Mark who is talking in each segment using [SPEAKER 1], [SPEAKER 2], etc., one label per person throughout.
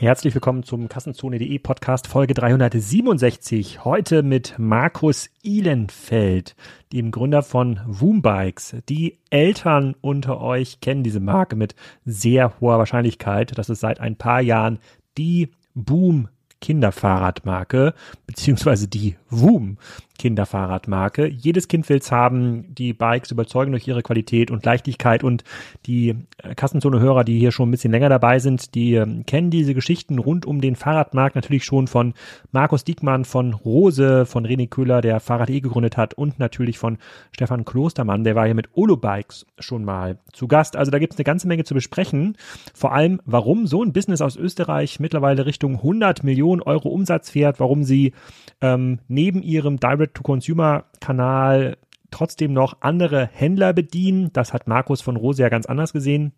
[SPEAKER 1] Herzlich willkommen zum Kassenzone.de Podcast Folge 367. Heute mit Markus Ihlenfeld, dem Gründer von Woombikes. Die Eltern unter euch kennen diese Marke mit sehr hoher Wahrscheinlichkeit. Das ist seit ein paar Jahren die Boom Kinderfahrradmarke, beziehungsweise die Woom Kinderfahrradmarke. Jedes Kind will's haben. Die Bikes überzeugen durch ihre Qualität und Leichtigkeit und die äh, Kassenzone-Hörer, die hier schon ein bisschen länger dabei sind, die äh, kennen diese Geschichten rund um den Fahrradmarkt natürlich schon von Markus Diekmann, von Rose, von René Köhler, der Fahrrad.e gegründet hat und natürlich von Stefan Klostermann, der war hier mit Olo Bikes schon mal zu Gast. Also da gibt's eine ganze Menge zu besprechen. Vor allem, warum so ein Business aus Österreich mittlerweile Richtung 100 Millionen Euro Umsatz fährt, warum sie ähm, neben ihrem Direct-to-Consumer-Kanal trotzdem noch andere Händler bedienen. Das hat Markus von Rose ja ganz anders gesehen.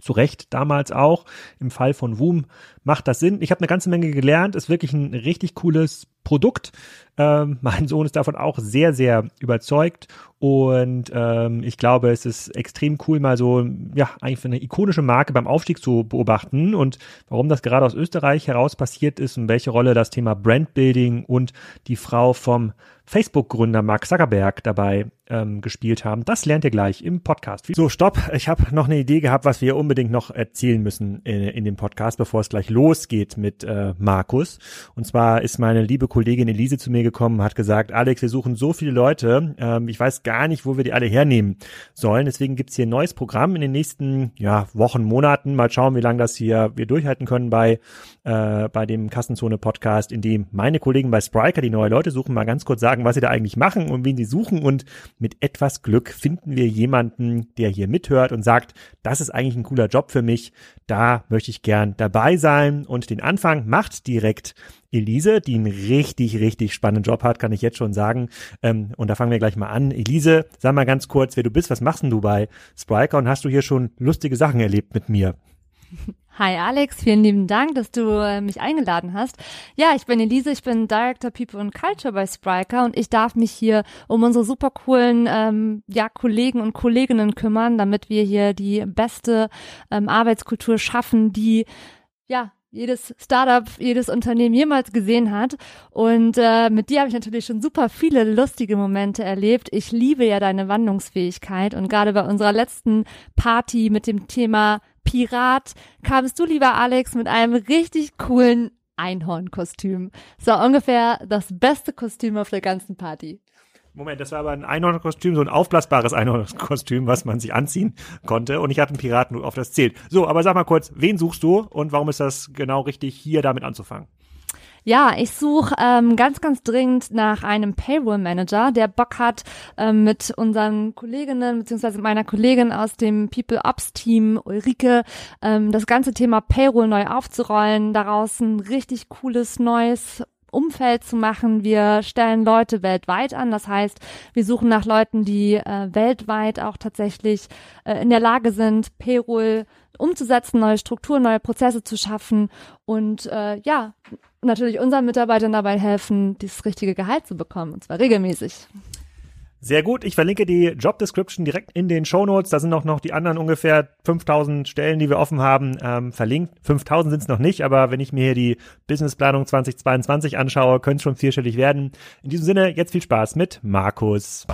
[SPEAKER 1] Zu Recht damals auch. Im Fall von Woom macht das Sinn. Ich habe eine ganze Menge gelernt. Ist wirklich ein richtig cooles Produkt. Ähm, mein Sohn ist davon auch sehr, sehr überzeugt. Und ähm, ich glaube, es ist extrem cool, mal so, ja, eigentlich eine ikonische Marke beim Aufstieg zu beobachten und warum das gerade aus Österreich heraus passiert ist und welche Rolle das Thema Brandbuilding und die Frau vom Facebook-Gründer Mark Zuckerberg dabei ähm, gespielt haben. Das lernt ihr gleich im Podcast. So, stopp. Ich habe noch eine Idee gehabt, was wir unbedingt noch erzählen müssen in, in dem Podcast, bevor es gleich losgeht mit äh, Markus. Und zwar ist meine liebe Kollegin Elise zu mir gekommen, hat gesagt, Alex, wir suchen so viele Leute. Ähm, ich weiß gar nicht, wo wir die alle hernehmen sollen. Deswegen gibt's hier ein neues Programm in den nächsten ja, Wochen, Monaten. Mal schauen, wie lange das hier wir durchhalten können bei, äh, bei dem Kassenzone-Podcast, in dem meine Kollegen bei Spriker, die neue Leute suchen, mal ganz kurz sagen, was sie da eigentlich machen und wen sie suchen. Und mit etwas Glück finden wir jemanden, der hier mithört und sagt, das ist eigentlich ein cooler Job für mich. Da möchte ich gern dabei sein. Und den Anfang macht direkt Elise, die einen richtig, richtig spannenden Job hat, kann ich jetzt schon sagen. Ähm, und da fangen wir gleich mal an. Elise, sag mal ganz kurz, wer du bist, was machst denn du bei Spriker und hast du hier schon lustige Sachen erlebt mit mir?
[SPEAKER 2] Hi Alex, vielen lieben Dank, dass du äh, mich eingeladen hast. Ja, ich bin Elise, ich bin Director People and Culture bei Spriker und ich darf mich hier um unsere super coolen ähm, ja, Kollegen und Kolleginnen kümmern, damit wir hier die beste ähm, Arbeitskultur schaffen, die ja jedes Startup, jedes Unternehmen jemals gesehen hat. Und äh, mit dir habe ich natürlich schon super viele lustige Momente erlebt. Ich liebe ja deine Wandlungsfähigkeit und gerade bei unserer letzten Party mit dem Thema Pirat kamst du, lieber Alex, mit einem richtig coolen Einhornkostüm. So ungefähr das beste Kostüm auf der ganzen Party.
[SPEAKER 1] Moment, das war aber ein Einhornkostüm, so ein aufblasbares Einhornkostüm, was man sich anziehen konnte. Und ich hatte einen Piraten auf das zählt. So, aber sag mal kurz, wen suchst du und warum ist das genau richtig, hier damit anzufangen?
[SPEAKER 2] Ja, ich suche ähm, ganz, ganz dringend nach einem Payroll-Manager, der Bock hat, ähm, mit unseren Kolleginnen beziehungsweise meiner Kollegin aus dem People Ops Team Ulrike ähm, das ganze Thema Payroll neu aufzurollen, daraus ein richtig cooles neues Umfeld zu machen. Wir stellen Leute weltweit an. Das heißt, wir suchen nach Leuten, die äh, weltweit auch tatsächlich äh, in der Lage sind, Payroll umzusetzen, neue Strukturen, neue Prozesse zu schaffen und äh, ja, natürlich unseren Mitarbeitern dabei helfen, das richtige Gehalt zu bekommen, und zwar regelmäßig.
[SPEAKER 1] Sehr gut. Ich verlinke die Job Description direkt in den Show Notes. Da sind auch noch die anderen ungefähr 5000 Stellen, die wir offen haben, ähm, verlinkt. 5000 sind es noch nicht, aber wenn ich mir hier die Businessplanung 2022 anschaue, könnte es schon vierstellig werden. In diesem Sinne, jetzt viel Spaß mit Markus.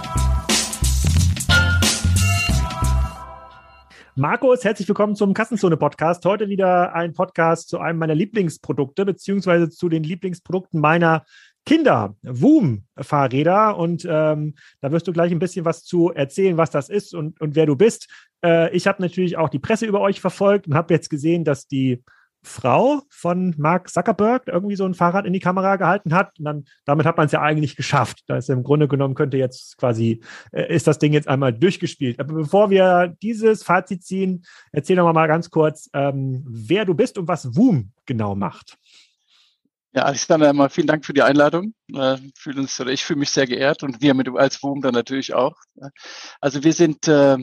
[SPEAKER 1] Markus, herzlich willkommen zum Kassenzone Podcast. Heute wieder ein Podcast zu einem meiner Lieblingsprodukte, beziehungsweise zu den Lieblingsprodukten meiner Kinder, Woom-Fahrräder. Und ähm, da wirst du gleich ein bisschen was zu erzählen, was das ist und, und wer du bist. Äh, ich habe natürlich auch die Presse über euch verfolgt und habe jetzt gesehen, dass die Frau von Mark Zuckerberg irgendwie so ein Fahrrad in die Kamera gehalten hat. Und dann, damit hat man es ja eigentlich geschafft. Da ist im Grunde genommen könnte jetzt quasi, äh, ist das Ding jetzt einmal durchgespielt. Aber bevor wir dieses Fazit ziehen, erzähl doch mal ganz kurz, ähm, wer du bist und was Woom genau macht.
[SPEAKER 3] Ja, Alexander, einmal vielen Dank für die Einladung. Äh, fühl uns, oder ich fühle mich sehr geehrt und wir mit als WUM dann natürlich auch. Also wir sind, äh,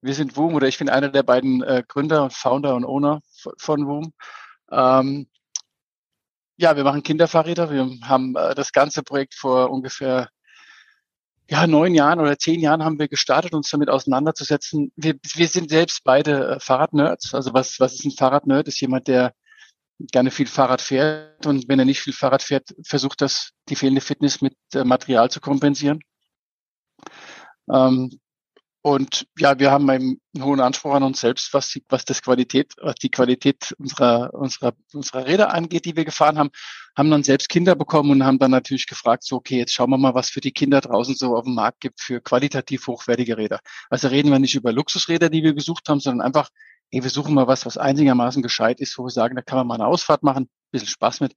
[SPEAKER 3] wir sind WUM oder ich bin einer der beiden äh, Gründer, Founder und Owner von WUM. Ähm, ja, wir machen Kinderfahrräder. Wir haben äh, das ganze Projekt vor ungefähr ja, neun Jahren oder zehn Jahren haben wir gestartet, uns damit auseinanderzusetzen. Wir, wir sind selbst beide äh, Fahrradnerds. Also was, was ist ein Fahrradnerd? Ist jemand, der gerne viel Fahrrad fährt und wenn er nicht viel Fahrrad fährt, versucht das die fehlende Fitness mit äh, Material zu kompensieren. Ähm, und ja, wir haben einen hohen Anspruch an uns selbst, was die, was das Qualität, was die Qualität unserer, unserer, unserer Räder angeht, die wir gefahren haben, haben dann selbst Kinder bekommen und haben dann natürlich gefragt, so, okay, jetzt schauen wir mal, was für die Kinder draußen so auf dem Markt gibt für qualitativ hochwertige Räder. Also reden wir nicht über Luxusräder, die wir gesucht haben, sondern einfach, hey, wir suchen mal was, was einigermaßen gescheit ist, wo wir sagen, da kann man mal eine Ausfahrt machen, ein bisschen Spaß mit.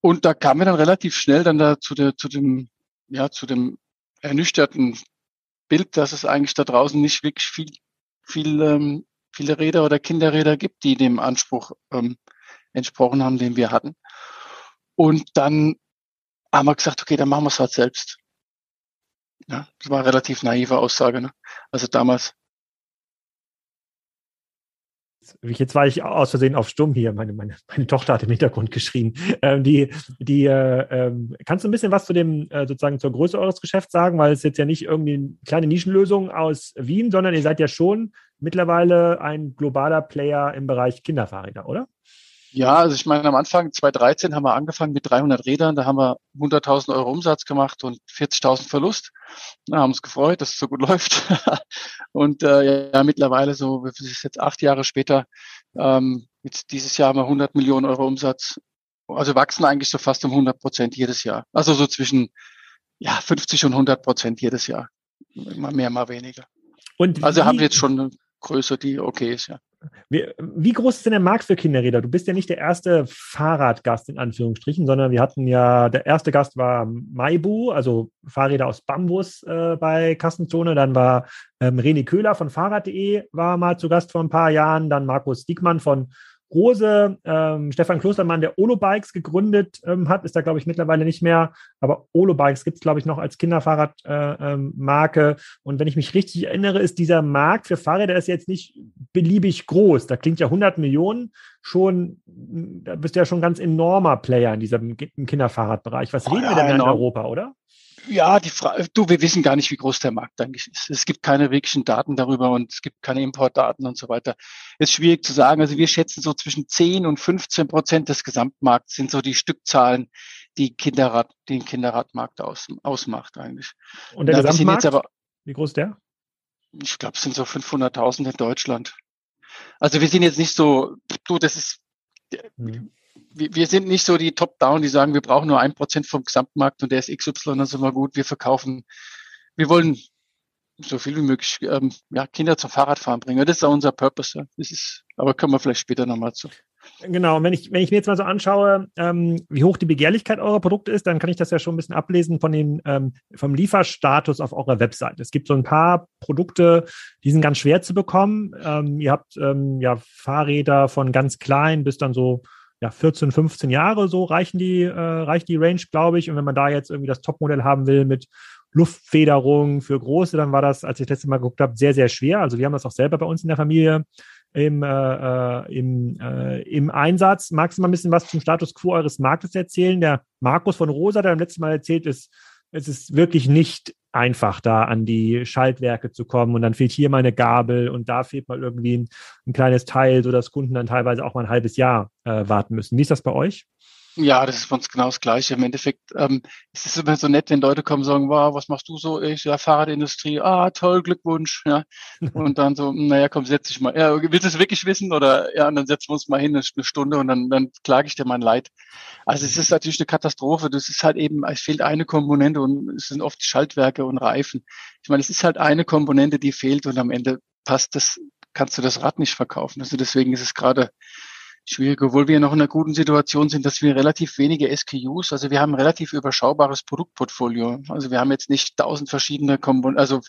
[SPEAKER 3] Und da kamen wir dann relativ schnell dann da zu der, zu dem, ja, zu dem ernüchterten Bild, dass es eigentlich da draußen nicht wirklich viel, viel, ähm, viele Räder oder Kinderräder gibt, die dem Anspruch ähm, entsprochen haben, den wir hatten. Und dann haben wir gesagt, okay, dann machen wir es halt selbst. Ja, das war eine relativ naive Aussage. Ne? Also damals
[SPEAKER 1] Jetzt war ich aus Versehen auf Stumm hier. Meine, meine, meine Tochter hat im Hintergrund geschrien. Ähm, die, die, äh, ähm, kannst du ein bisschen was zu dem, äh, sozusagen zur Größe eures Geschäfts sagen? Weil es jetzt ja nicht irgendwie eine kleine Nischenlösung aus Wien, sondern ihr seid ja schon mittlerweile ein globaler Player im Bereich Kinderfahrräder, oder?
[SPEAKER 3] Ja, also ich meine, am Anfang 2013 haben wir angefangen mit 300 Rädern. Da haben wir 100.000 Euro Umsatz gemacht und 40.000 Verlust. Da haben uns gefreut, dass es so gut läuft. und äh, ja, mittlerweile so, wir sind jetzt acht Jahre später, ähm, jetzt dieses Jahr haben wir 100 Millionen Euro Umsatz. Also wachsen eigentlich so fast um 100 Prozent jedes Jahr. Also so zwischen ja 50 und 100 Prozent jedes Jahr. Mal mehr, mal weniger. Und also haben wir jetzt schon eine Größe, die okay ist, ja.
[SPEAKER 1] Wie, wie, groß ist denn der Markt für Kinderräder? Du bist ja nicht der erste Fahrradgast in Anführungsstrichen, sondern wir hatten ja, der erste Gast war Maibu, also Fahrräder aus Bambus äh, bei Kassenzone. Dann war ähm, René Köhler von Fahrrad.de war mal zu Gast vor ein paar Jahren. Dann Markus Diekmann von Rose, ähm, Stefan Klostermann, der Olo Bikes gegründet ähm, hat, ist da, glaube ich, mittlerweile nicht mehr. Aber Olo Bikes gibt es, glaube ich, noch als Kinderfahrradmarke. Äh, ähm, und wenn ich mich richtig erinnere, ist dieser Markt für Fahrräder ist jetzt nicht beliebig groß. Da klingt ja 100 Millionen schon, da bist du ja schon ein ganz enormer Player in diesem Kinderfahrradbereich. Was oh, reden ja, wir denn in Europa, oder?
[SPEAKER 3] Ja, die Frage, du, wir wissen gar nicht, wie groß der Markt eigentlich ist. Es gibt keine wirklichen Daten darüber und es gibt keine Importdaten und so weiter. Ist schwierig zu sagen. Also wir schätzen so zwischen 10 und 15 Prozent des Gesamtmarkts sind so die Stückzahlen, die Kinderrad, den Kinderradmarkt aus, ausmacht eigentlich.
[SPEAKER 1] Und der Na, Gesamtmarkt? Aber, wie groß ist der?
[SPEAKER 3] Ich glaube, es sind so 500.000 in Deutschland. Also wir sind jetzt nicht so, du, das ist, hm wir, sind nicht so die Top-Down, die sagen, wir brauchen nur ein Prozent vom Gesamtmarkt und der ist XY, dann sind wir gut, wir verkaufen. Wir wollen so viel wie möglich ähm, ja, Kinder zum Fahrradfahren bringen. Das ist auch unser Purpose. Das ist, aber kommen wir vielleicht später nochmal zu.
[SPEAKER 1] Genau, und wenn ich, wenn ich mir jetzt mal so anschaue, ähm, wie hoch die Begehrlichkeit eurer Produkte ist, dann kann ich das ja schon ein bisschen ablesen von den, ähm, vom Lieferstatus auf eurer Website. Es gibt so ein paar Produkte, die sind ganz schwer zu bekommen. Ähm, ihr habt ähm, ja Fahrräder von ganz klein bis dann so ja, 14, 15 Jahre so reichen die, äh, reicht die Range, glaube ich. Und wenn man da jetzt irgendwie das Topmodell haben will mit Luftfederung für Große, dann war das, als ich das letzte Mal geguckt habe, sehr, sehr schwer. Also wir haben das auch selber bei uns in der Familie im, äh, äh, im, äh, im Einsatz. Magst du mal ein bisschen was zum Status quo eures Marktes erzählen? Der Markus von Rosa, der beim letzten Mal erzählt ist, es ist wirklich nicht einfach, da an die Schaltwerke zu kommen. Und dann fehlt hier mal eine Gabel und da fehlt mal irgendwie ein, ein kleines Teil, sodass Kunden dann teilweise auch mal ein halbes Jahr äh, warten müssen. Wie ist das bei euch?
[SPEAKER 3] Ja, das ist für uns genau das Gleiche. Im Endeffekt ähm, es ist immer so nett, wenn Leute kommen und sagen, wow, was machst du so? Ich, ja, Fahrradindustrie, ah, toll, Glückwunsch. Ja. Und dann so, naja, komm, setz dich mal. Ja, willst du es wirklich wissen? Oder ja, und dann setzen wir uns mal hin, eine Stunde und dann, dann klage ich dir mein Leid. Also es ist natürlich eine Katastrophe. Das ist halt eben, es fehlt eine Komponente und es sind oft Schaltwerke und Reifen. Ich meine, es ist halt eine Komponente, die fehlt und am Ende passt das, kannst du das Rad nicht verkaufen. Also deswegen ist es gerade schwierig, obwohl wir noch in einer guten Situation sind, dass wir relativ wenige SKUs, also wir haben relativ überschaubares Produktportfolio. Also wir haben jetzt nicht tausend verschiedene Komponenten, also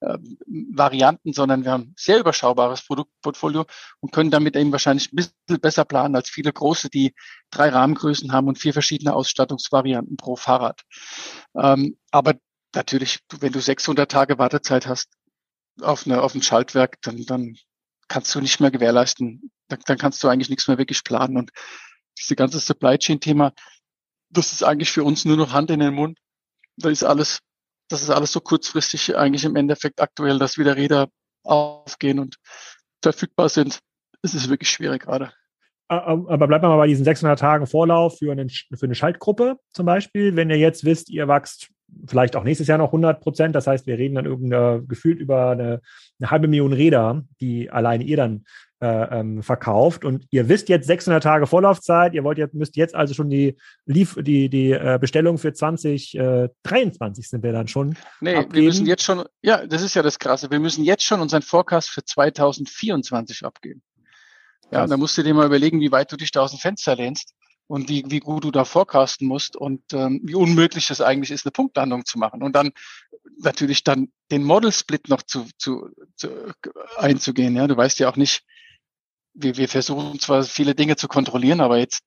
[SPEAKER 3] äh, Varianten, sondern wir haben sehr überschaubares Produktportfolio und können damit eben wahrscheinlich ein bisschen besser planen als viele große, die drei Rahmengrößen haben und vier verschiedene Ausstattungsvarianten pro Fahrrad. Ähm, aber natürlich, wenn du 600 Tage Wartezeit hast auf, eine, auf ein Schaltwerk, dann, dann kannst du nicht mehr gewährleisten, dann, dann kannst du eigentlich nichts mehr wirklich planen. Und diese ganze Supply Chain Thema, das ist eigentlich für uns nur noch Hand in den Mund. Da ist alles, das ist alles so kurzfristig eigentlich im Endeffekt aktuell, dass wieder Räder aufgehen und verfügbar sind. Es ist wirklich schwierig gerade.
[SPEAKER 1] aber bleibt mal bei diesen 600 Tagen Vorlauf für, einen, für eine Schaltgruppe zum Beispiel. Wenn ihr jetzt wisst, ihr wächst vielleicht auch nächstes Jahr noch 100 Prozent, das heißt, wir reden dann irgendwie gefühlt über eine, eine, halbe Million Räder, die alleine ihr dann äh, ähm, verkauft. Und ihr wisst jetzt 600 Tage Vorlaufzeit, ihr wollt jetzt, müsst jetzt also schon die, Lief die, die äh, Bestellung für 2023 äh, sind wir dann schon.
[SPEAKER 3] Nee, abgeben. wir müssen jetzt schon, ja, das ist ja das Krasse, wir müssen jetzt schon unseren Forecast für 2024 abgeben. Ja, da musst du dir mal überlegen, wie weit du dich da aus dem Fenster lehnst und wie, wie gut du da forecasten musst und ähm, wie unmöglich es eigentlich ist, eine Punktlandung zu machen. Und dann natürlich dann den Model-Split noch zu, zu, zu einzugehen. Ja, du weißt ja auch nicht, wir, wir versuchen zwar viele Dinge zu kontrollieren, aber jetzt,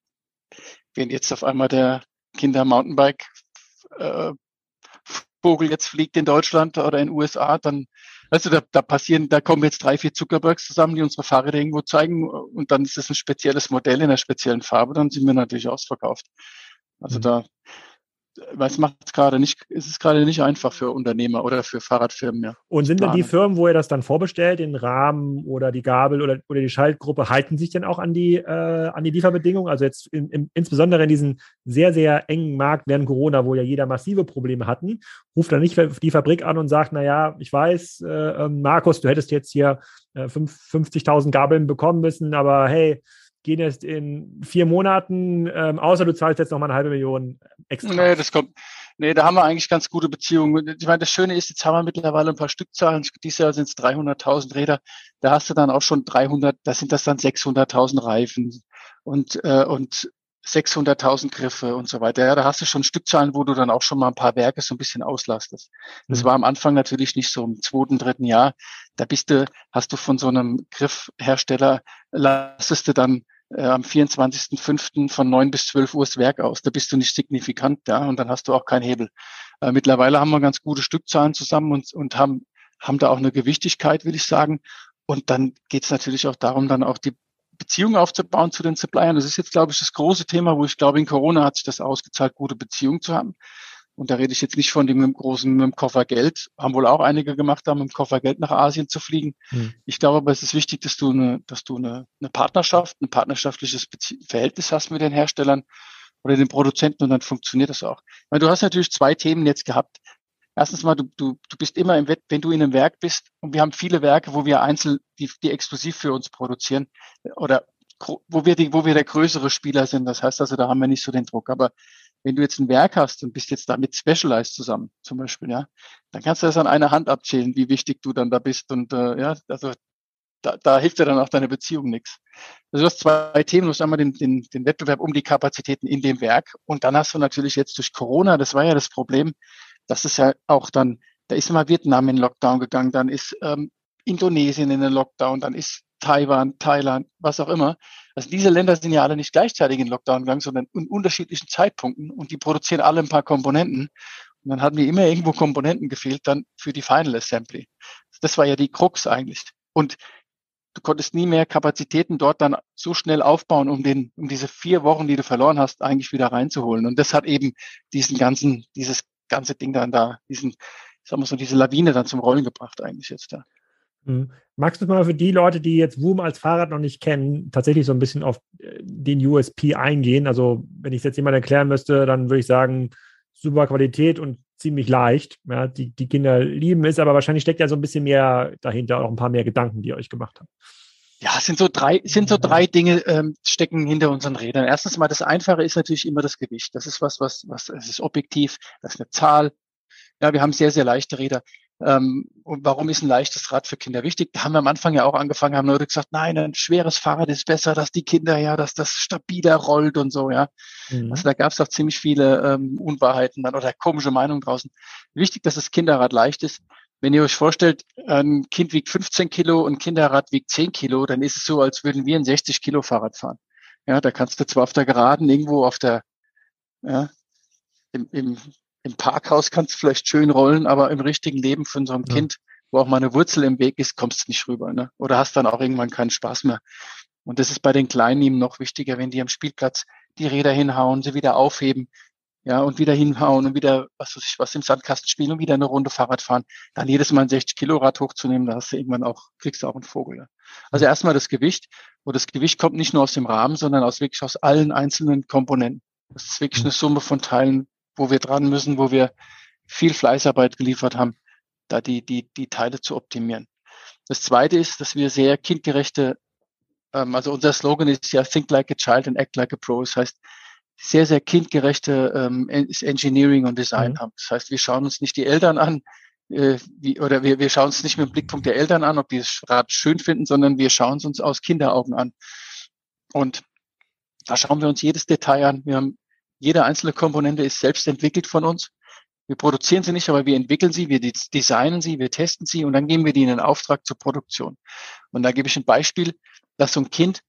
[SPEAKER 3] wenn jetzt auf einmal der Kinder-Mountainbike äh, Vogel jetzt fliegt in Deutschland oder in den USA, dann du, da, da passieren, da kommen jetzt drei, vier Zuckerbergs zusammen, die unsere Fahrräder irgendwo zeigen und dann ist es ein spezielles Modell in einer speziellen Farbe, dann sind wir natürlich ausverkauft. Also mhm. da was macht es gerade nicht, ist es gerade nicht einfach für Unternehmer oder für Fahrradfirmen, ja.
[SPEAKER 1] Und sind denn die Firmen, wo ihr das dann vorbestellt, den Rahmen oder die Gabel oder, oder die Schaltgruppe, halten sich denn auch an die, äh, an die Lieferbedingungen? Also jetzt in, in, insbesondere in diesem sehr, sehr engen Markt während Corona, wo ja jeder massive Probleme hatten, ruft dann nicht die Fabrik an und sagt, naja, ich weiß, äh, ähm, Markus, du hättest jetzt hier äh, 50.000 Gabeln bekommen müssen, aber hey, gehen jetzt in vier Monaten, ähm, außer du zahlst jetzt noch mal eine halbe Million extra.
[SPEAKER 3] Nee, das kommt. Nee, da haben wir eigentlich ganz gute Beziehungen. Ich meine, das Schöne ist, jetzt haben wir mittlerweile ein paar Stückzahlen. Dieses Jahr sind es 300.000 Räder. Da hast du dann auch schon 300, da sind das dann 600.000 Reifen und, äh, und 600.000 Griffe und so weiter. Ja, da hast du schon Stückzahlen, wo du dann auch schon mal ein paar Werke so ein bisschen auslastest. Das mhm. war am Anfang natürlich nicht so im zweiten, dritten Jahr. Da bist du, hast du von so einem Griffhersteller, lastest du dann äh, am 24.05. von 9 bis 12 Uhr das Werk aus. Da bist du nicht signifikant, ja, und dann hast du auch keinen Hebel. Äh, mittlerweile haben wir ganz gute Stückzahlen zusammen und, und haben, haben da auch eine Gewichtigkeit, will ich sagen. Und dann geht es natürlich auch darum, dann auch die Beziehungen aufzubauen zu den Suppliern. Das ist jetzt, glaube ich, das große Thema, wo ich glaube, in Corona hat sich das ausgezahlt, gute Beziehungen zu haben. Und da rede ich jetzt nicht von dem großen mit dem Koffer Geld, haben wohl auch einige gemacht, haben mit dem Koffer Geld nach Asien zu fliegen. Hm. Ich glaube aber, es ist wichtig, dass du eine, dass du eine, eine Partnerschaft, ein partnerschaftliches Verhältnis hast mit den Herstellern oder den Produzenten und dann funktioniert das auch. Weil du hast natürlich zwei Themen jetzt gehabt. Erstens mal, du, du, du bist immer im Wett, wenn du in einem Werk bist und wir haben viele Werke, wo wir einzeln, die, die exklusiv für uns produzieren oder wo wir die, wo wir der größere Spieler sind. Das heißt also, da haben wir nicht so den Druck. Aber wenn du jetzt ein Werk hast und bist jetzt da mit Specialized zusammen, zum Beispiel, ja, dann kannst du das an einer Hand abzählen, wie wichtig du dann da bist. Und äh, ja, also da, da hilft dir dann auch deine Beziehung nichts. Also du hast zwei Themen. Du hast einmal den, den, den Wettbewerb um die Kapazitäten in dem Werk. Und dann hast du natürlich jetzt durch Corona, das war ja das Problem, das ist ja auch dann, da ist immer Vietnam in Lockdown gegangen, dann ist ähm, Indonesien in den Lockdown, dann ist Taiwan, Thailand, was auch immer. Also diese Länder sind ja alle nicht gleichzeitig in Lockdown gegangen, sondern in unterschiedlichen Zeitpunkten und die produzieren alle ein paar Komponenten. Und dann hatten wir immer irgendwo Komponenten gefehlt dann für die Final Assembly. Das war ja die Krux eigentlich. Und du konntest nie mehr Kapazitäten dort dann so schnell aufbauen, um den, um diese vier Wochen, die du verloren hast, eigentlich wieder reinzuholen. Und das hat eben diesen ganzen, dieses ganze Ding dann da, diesen, sagen wir so, diese Lawine dann zum Rollen gebracht eigentlich jetzt da.
[SPEAKER 1] Mhm. Magst du mal für die Leute, die jetzt Woom als Fahrrad noch nicht kennen, tatsächlich so ein bisschen auf äh, den USP eingehen? Also, wenn ich es jetzt jemand erklären müsste, dann würde ich sagen, super Qualität und ziemlich leicht. Ja, die, die Kinder lieben es, aber wahrscheinlich steckt ja so ein bisschen mehr dahinter, auch ein paar mehr Gedanken, die ihr euch gemacht habt.
[SPEAKER 3] Ja, es sind so drei, sind so drei Dinge ähm, stecken hinter unseren Rädern. Erstens mal, das Einfache ist natürlich immer das Gewicht. Das ist was, was, was, es ist objektiv, das ist eine Zahl. Ja, wir haben sehr, sehr leichte Räder. Ähm, und warum ist ein leichtes Rad für Kinder wichtig? Da haben wir am Anfang ja auch angefangen, haben Leute gesagt, nein, ein schweres Fahrrad ist besser, dass die Kinder ja, dass das stabiler rollt und so, ja. Mhm. Also da gab es auch ziemlich viele ähm, Unwahrheiten dann oder komische Meinungen draußen. Wichtig, dass das Kinderrad leicht ist. Wenn ihr euch vorstellt, ein Kind wiegt 15 Kilo und ein Kinderrad wiegt 10 Kilo, dann ist es so, als würden wir ein 60 Kilo Fahrrad fahren. Ja, da kannst du zwar auf der Geraden irgendwo auf der, ja, im, im im Parkhaus kannst du vielleicht schön rollen, aber im richtigen Leben von so einem ja. Kind, wo auch mal eine Wurzel im Weg ist, kommst du nicht rüber. Ne? Oder hast dann auch irgendwann keinen Spaß mehr. Und das ist bei den Kleinen eben noch wichtiger, wenn die am Spielplatz die Räder hinhauen, sie wieder aufheben. ja, und wieder hinhauen und wieder, was weiß ich, was im Sandkasten spielen und wieder eine Runde Fahrrad fahren, dann jedes Mal ein 60 Kilo Rad hochzunehmen, da hast du irgendwann auch, kriegst du auch einen Vogel. Ja. Also erstmal das Gewicht, und das Gewicht kommt nicht nur aus dem Rahmen, sondern aus wirklich aus allen einzelnen Komponenten. Das ist wirklich eine Summe von Teilen, wo wir dran müssen, wo wir viel Fleißarbeit geliefert haben, da die, die, die Teile zu optimieren. Das zweite ist, dass wir sehr kindgerechte, ähm, also unser Slogan ist ja Think like a child and act like a pro. Das heißt, sehr, sehr kindgerechte ähm, Engineering und Design mhm. haben. Das heißt, wir schauen uns nicht die Eltern an, äh, wie, oder wir, wir schauen uns nicht mit dem Blickpunkt der Eltern an, ob die das Rad schön finden, sondern wir schauen es uns aus Kinderaugen an. Und da schauen wir uns jedes Detail an. Wir haben, jede einzelne Komponente ist selbst entwickelt von uns. Wir produzieren sie nicht, aber wir entwickeln sie, wir designen sie, wir testen sie und dann geben wir die in den Auftrag zur Produktion. Und da gebe ich ein Beispiel, dass so ein Kind,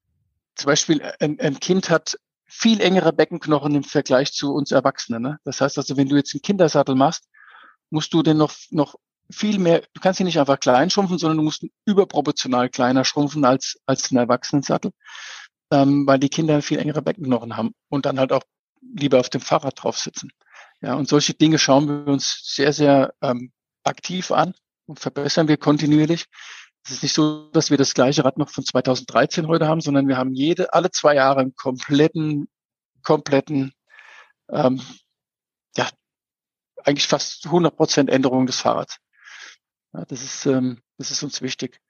[SPEAKER 3] zum Beispiel ein, ein Kind hat viel engere Beckenknochen im Vergleich zu uns Erwachsenen. Ne? Das heißt also, wenn du jetzt einen Kindersattel machst, musst du den noch, noch viel mehr, du kannst ihn nicht einfach klein schrumpfen, sondern du musst ihn überproportional kleiner schrumpfen als, als ein Erwachsenensattel, ähm, weil die Kinder viel engere Beckenknochen haben und dann halt auch lieber auf dem Fahrrad drauf sitzen. Ja, und solche Dinge schauen wir uns sehr, sehr ähm, aktiv an und verbessern wir kontinuierlich. Es ist nicht so, dass wir das gleiche Rad noch von 2013 heute haben, sondern wir haben jede, alle zwei Jahre einen kompletten, kompletten, ähm, ja, eigentlich fast 100 Prozent Änderung des Fahrrads. Ja, das ist, ähm, das ist uns wichtig.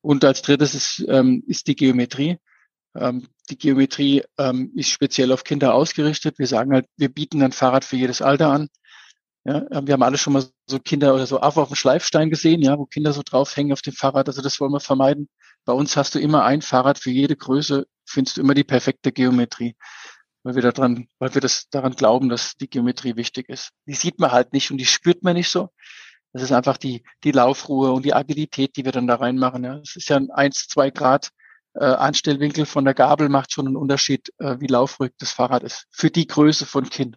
[SPEAKER 3] Und als drittes ist, ähm, ist die Geometrie. Ähm, die Geometrie ähm, ist speziell auf Kinder ausgerichtet. Wir sagen halt, wir bieten ein Fahrrad für jedes Alter an. Ja, ähm, wir haben alle schon mal so Kinder oder so Affe auf dem Schleifstein gesehen, ja, wo Kinder so draufhängen auf dem Fahrrad. Also das wollen wir vermeiden. Bei uns hast du immer ein Fahrrad für jede Größe, findest du immer die perfekte Geometrie. Weil wir daran, weil wir das daran glauben, dass die Geometrie wichtig ist. Die sieht man halt nicht und die spürt man nicht so. Das ist einfach die, die Laufruhe und die Agilität, die wir dann da reinmachen. Ja. Es ist ja ein 1, 2 Grad äh, Anstellwinkel von der Gabel macht schon einen Unterschied, äh, wie laufruhig das Fahrrad ist. Für die Größe von Kind.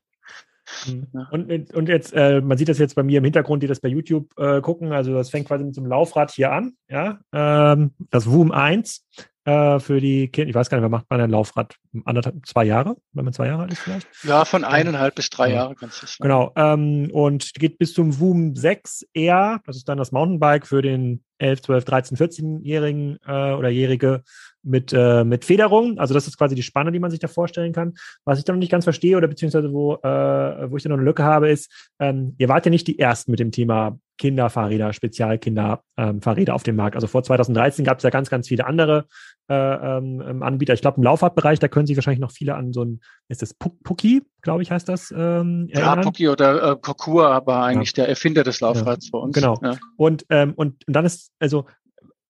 [SPEAKER 1] Mhm. Und, und jetzt, äh, man sieht das jetzt bei mir im Hintergrund, die das bei YouTube äh, gucken. Also das fängt quasi mit so einem Laufrad hier an, ja. Ähm, das Woom 1 äh, für die Kinder. Ich weiß gar nicht, wer macht man ein Laufrad? Anderthalb, zwei Jahre, wenn man zwei Jahre alt ist vielleicht?
[SPEAKER 3] Ja, von eineinhalb bis drei ja. Jahre du
[SPEAKER 1] sagen. Genau. Ähm, und geht bis zum Woom 6 R. Das ist dann das Mountainbike für den 11, 12, 13, 14-Jährigen äh, oder Jährige mit, äh, mit Federung. Also das ist quasi die Spanne, die man sich da vorstellen kann. Was ich dann noch nicht ganz verstehe oder beziehungsweise wo, äh, wo ich dann noch eine Lücke habe, ist, ähm, ihr wart ja nicht die Ersten mit dem Thema Kinderfahrräder, Spezialkinderfahrräder ähm, auf dem Markt. Also vor 2013 gab es ja ganz, ganz viele andere äh, ähm, Anbieter. Ich glaube, im Laufradbereich, da können sich wahrscheinlich noch viele an so ein, ist das Pucki, glaube ich, heißt das?
[SPEAKER 3] Ähm, ja, Pucki oder äh, Kokua war eigentlich ja. der Erfinder des Laufrads ja. bei uns.
[SPEAKER 1] Genau. Ja. Und, ähm, und, und dann ist, also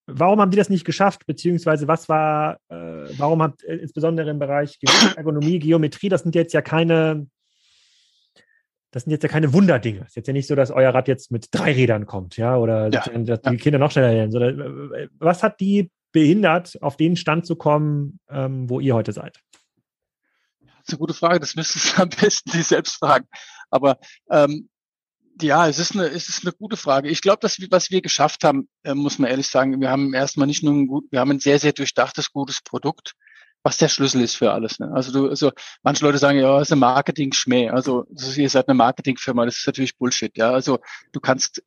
[SPEAKER 1] Warum haben die das nicht geschafft? Beziehungsweise was war, äh, warum hat äh, insbesondere im Bereich Ergonomie, Geometrie, das sind jetzt ja keine, das sind jetzt ja keine Wunderdinge. Es ist jetzt ja nicht so, dass euer Rad jetzt mit drei Rädern kommt, ja, oder ja, dass die Kinder noch schneller werden. Sondern, äh, was hat die behindert, auf den Stand zu kommen, ähm, wo ihr heute seid?
[SPEAKER 3] Das ist eine gute Frage, das müsstest du am besten die selbst fragen. Aber ähm, ja, es ist eine, es ist eine gute Frage. Ich glaube, dass wir, was wir geschafft haben, äh, muss man ehrlich sagen, wir haben erstmal nicht nur ein gut, wir haben ein sehr, sehr durchdachtes, gutes Produkt, was der Schlüssel ist für alles. Ne? Also du, also manche Leute sagen, ja, es ist ein Marketing-Schmäh. Also ihr seid eine Marketingfirma, das ist natürlich Bullshit. Ja, also du kannst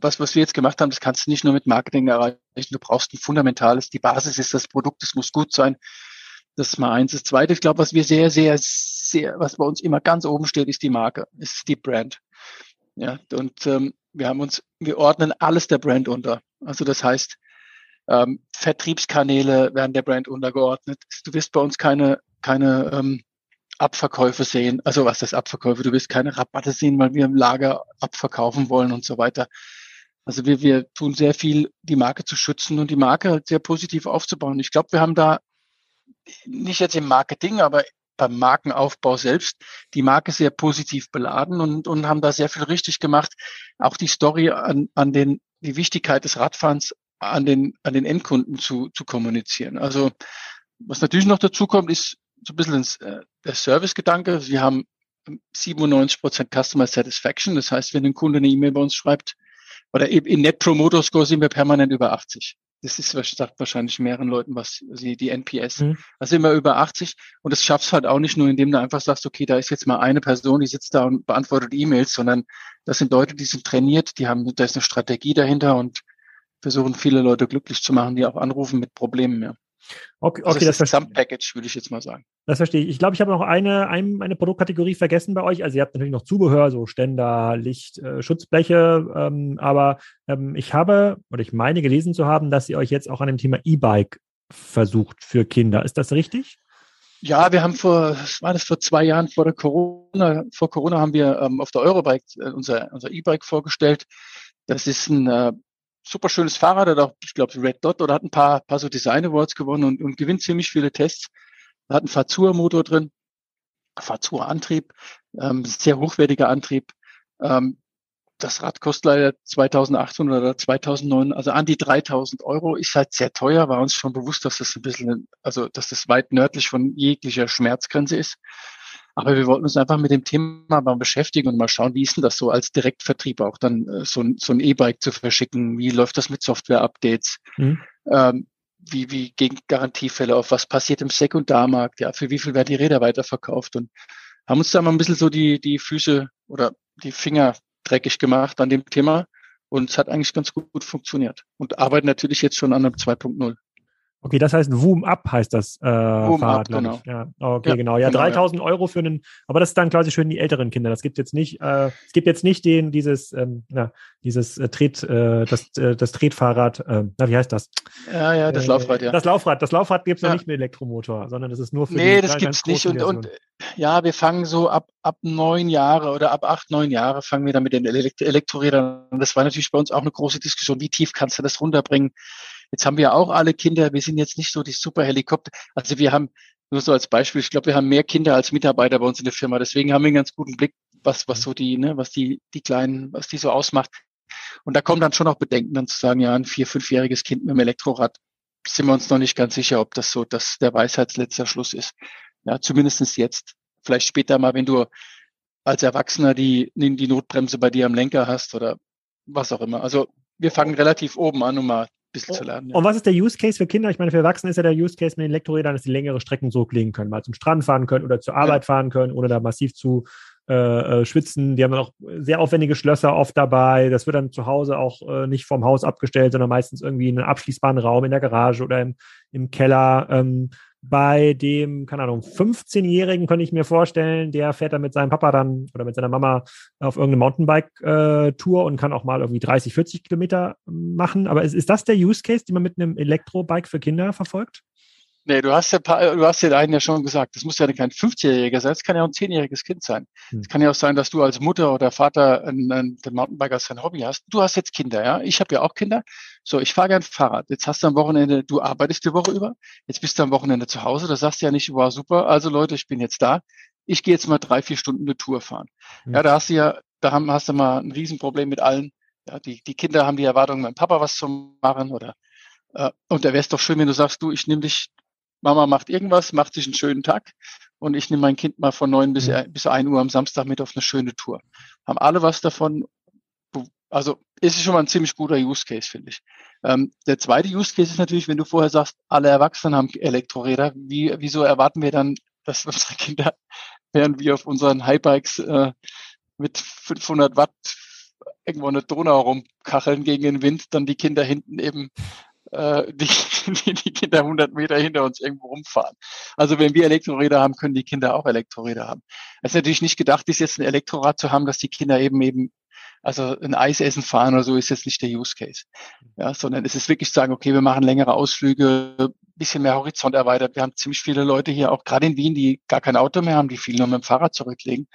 [SPEAKER 3] was, was wir jetzt gemacht haben, das kannst du nicht nur mit Marketing erreichen. Du brauchst ein fundamentales, die Basis ist das Produkt, es muss gut sein. Das ist mal eins. Das zweite, ich glaube, was wir sehr, sehr, sehr, was bei uns immer ganz oben steht, ist die Marke, ist die Brand. Ja, und ähm, wir haben uns, wir ordnen alles der Brand unter. Also das heißt, ähm, Vertriebskanäle werden der Brand untergeordnet. Du wirst bei uns keine, keine ähm, Abverkäufe sehen. Also was ist Abverkäufe? Du wirst keine Rabatte sehen, weil wir im Lager abverkaufen wollen und so weiter. Also wir, wir tun sehr viel, die Marke zu schützen und die Marke halt sehr positiv aufzubauen. Ich glaube, wir haben da nicht jetzt im Marketing, aber beim Markenaufbau selbst die Marke sehr positiv beladen und, und haben da sehr viel richtig gemacht. Auch die Story an, an den, die Wichtigkeit des Radfahrens an den, an den Endkunden zu, zu kommunizieren. Also, was natürlich noch dazu kommt, ist so ein bisschen äh, der Service-Gedanke. Wir haben 97 Prozent Customer Satisfaction. Das heißt, wenn ein Kunde eine E-Mail bei uns schreibt, oder in Net Promoter Score sind wir permanent über 80. das ist, sagt wahrscheinlich mehreren Leuten was, sie, die NPS. Mhm. Also immer über 80. Und das schaffst halt auch nicht nur, indem du einfach sagst, okay, da ist jetzt mal eine Person, die sitzt da und beantwortet E-Mails, sondern das sind Leute, die sind trainiert, die haben, da ist eine Strategie dahinter und versuchen viele Leute glücklich zu machen, die auch anrufen mit Problemen, ja.
[SPEAKER 1] Okay, also okay das,
[SPEAKER 3] das Gesamtpackage, würde ich jetzt mal sagen.
[SPEAKER 1] Das verstehe ich. Ich glaube, ich habe noch eine, ein, eine Produktkategorie vergessen bei euch. Also ihr habt natürlich noch Zubehör, so Ständer, Licht, äh, Schutzbleche, ähm, aber ähm, ich habe oder ich meine gelesen zu haben, dass ihr euch jetzt auch an dem Thema E-Bike versucht für Kinder. Ist das richtig?
[SPEAKER 3] Ja, wir haben vor, was war das vor zwei Jahren vor der Corona, vor Corona haben wir ähm, auf der Eurobike äh, unser, unser E-Bike vorgestellt. Das ist ein äh, super schönes Fahrrad, hat auch, ich glaube, Red Dot oder hat ein paar, paar so Design Awards gewonnen und, und gewinnt ziemlich viele Tests. Hat einen Fazua-Motor drin, Fazua-Antrieb, ähm, sehr hochwertiger Antrieb. Ähm, das Rad kostet leider 2800 oder 2009, also an die 3000 Euro, ist halt sehr teuer, war uns schon bewusst, dass das ein bisschen, also, dass das weit nördlich von jeglicher Schmerzgrenze ist. Aber wir wollten uns einfach mit dem Thema mal beschäftigen und mal schauen, wie ist denn das so als Direktvertrieb auch dann äh, so, ein, so ein E-Bike zu verschicken? Wie läuft das mit Software-Updates? Mhm. Ähm, wie, wie gegen Garantiefälle auf? Was passiert im Sekundarmarkt? Ja, für wie viel werden die Räder weiterverkauft? Und haben uns da mal ein bisschen so die, die Füße oder die Finger dreckig gemacht an dem Thema. Und es hat eigentlich ganz gut, funktioniert. Und arbeiten natürlich jetzt schon an einem 2.0.
[SPEAKER 1] Okay, das heißt Woom Up heißt das äh, Woom Fahrrad, up, genau. Ja, okay, ja, genau. Ja, genau, 3000 ja. Euro für einen, aber das ist dann quasi für die älteren Kinder. Das gibt jetzt nicht, äh, es gibt jetzt nicht den, dieses, ähm, na, dieses äh, Tret, äh, das, äh, das Tretfahrrad, äh, na, wie heißt das?
[SPEAKER 3] Ja, ja, das äh, Laufrad, ja.
[SPEAKER 1] Das Laufrad, das Laufrad gibt es ja. noch nicht mit Elektromotor, sondern das ist nur für
[SPEAKER 3] Nee, das gibt es nicht. Und, und ja, wir fangen so ab, ab neun Jahre oder ab acht, neun Jahre fangen wir dann mit den Elekt Elektrorädern. Und das war natürlich bei uns auch eine große Diskussion. Wie tief kannst du das runterbringen? Jetzt haben wir auch alle Kinder, wir sind jetzt nicht so die super Helikopter. Also wir haben, nur so als Beispiel, ich glaube, wir haben mehr Kinder als Mitarbeiter bei uns in der Firma. Deswegen haben wir einen ganz guten Blick, was, was so die, ne, was die, die Kleinen, was die so ausmacht. Und da kommen dann schon auch Bedenken, dann zu sagen, ja, ein vier-, fünfjähriges Kind mit dem Elektrorad, sind wir uns noch nicht ganz sicher, ob das so dass der Weisheitsletzter Schluss ist. Ja, zumindestens jetzt. Vielleicht später mal, wenn du als Erwachsener die, die Notbremse bei dir am Lenker hast oder was auch immer. Also wir fangen relativ oben an, um mal bisschen zu lernen.
[SPEAKER 1] Ja. Und was ist der Use Case für Kinder? Ich meine, für Erwachsene ist ja der Use Case mit den Elektrorädern, dass sie längere Strecken zurücklegen können, mal zum Strand fahren können oder zur Arbeit ja. fahren können, ohne da massiv zu äh, äh, schwitzen. Die haben dann auch sehr aufwendige Schlösser oft dabei. Das wird dann zu Hause auch äh, nicht vom Haus abgestellt, sondern meistens irgendwie in einem abschließbaren Raum in der Garage oder im, im Keller. Ähm, bei dem, keine Ahnung, 15-Jährigen könnte ich mir vorstellen, der fährt dann mit seinem Papa dann oder mit seiner Mama auf irgendeine Mountainbike-Tour und kann auch mal irgendwie 30, 40 Kilometer machen. Aber ist, ist das der Use Case, den man mit einem Elektrobike für Kinder verfolgt?
[SPEAKER 3] Nee, du hast ja, du hast ja einen ja schon gesagt, das muss ja kein 15-Jähriger sein, es kann ja auch ein 10-jähriges Kind sein. Hm. Es kann ja auch sein, dass du als Mutter oder Vater ein, ein, den Mountainbike als dein Hobby hast. Du hast jetzt Kinder, ja. Ich habe ja auch Kinder. So, ich fahre gern Fahrrad. Jetzt hast du am Wochenende, du arbeitest die Woche über, jetzt bist du am Wochenende zu Hause, da sagst du ja nicht, wow, super, also Leute, ich bin jetzt da. Ich gehe jetzt mal drei, vier Stunden eine Tour fahren. Hm. Ja, da hast du ja, da haben, hast du mal ein Riesenproblem mit allen. Ja, die, die Kinder haben die Erwartung, meinem Papa was zu machen oder äh, und da wäre es doch schön, wenn du sagst, du, ich nehme dich Mama macht irgendwas, macht sich einen schönen Tag und ich nehme mein Kind mal von neun bis, mhm. bis ein Uhr am Samstag mit auf eine schöne Tour. Haben alle was davon. Also ist es schon mal ein ziemlich guter Use Case, finde ich. Ähm, der zweite Use Case ist natürlich, wenn du vorher sagst, alle Erwachsenen haben Elektroräder, wie, wieso erwarten wir dann, dass unsere Kinder, während wir auf unseren Highbikes äh, mit 500 Watt irgendwo eine Donau rumkacheln gegen den Wind, dann die Kinder hinten eben äh, die, die, die Kinder 100 Meter hinter uns irgendwo rumfahren. Also wenn wir Elektroräder haben, können die Kinder auch Elektroräder haben. Es ist natürlich nicht gedacht, ist jetzt ein Elektrorad zu haben, dass die Kinder eben eben also ein Eisessen fahren oder so ist jetzt nicht der Use Case. Ja, sondern es ist wirklich zu sagen, okay, wir machen längere Ausflüge, bisschen mehr Horizont erweitert. Wir haben ziemlich viele Leute hier, auch gerade in Wien, die gar kein Auto mehr haben, die viel nur mit dem Fahrrad zurücklegen.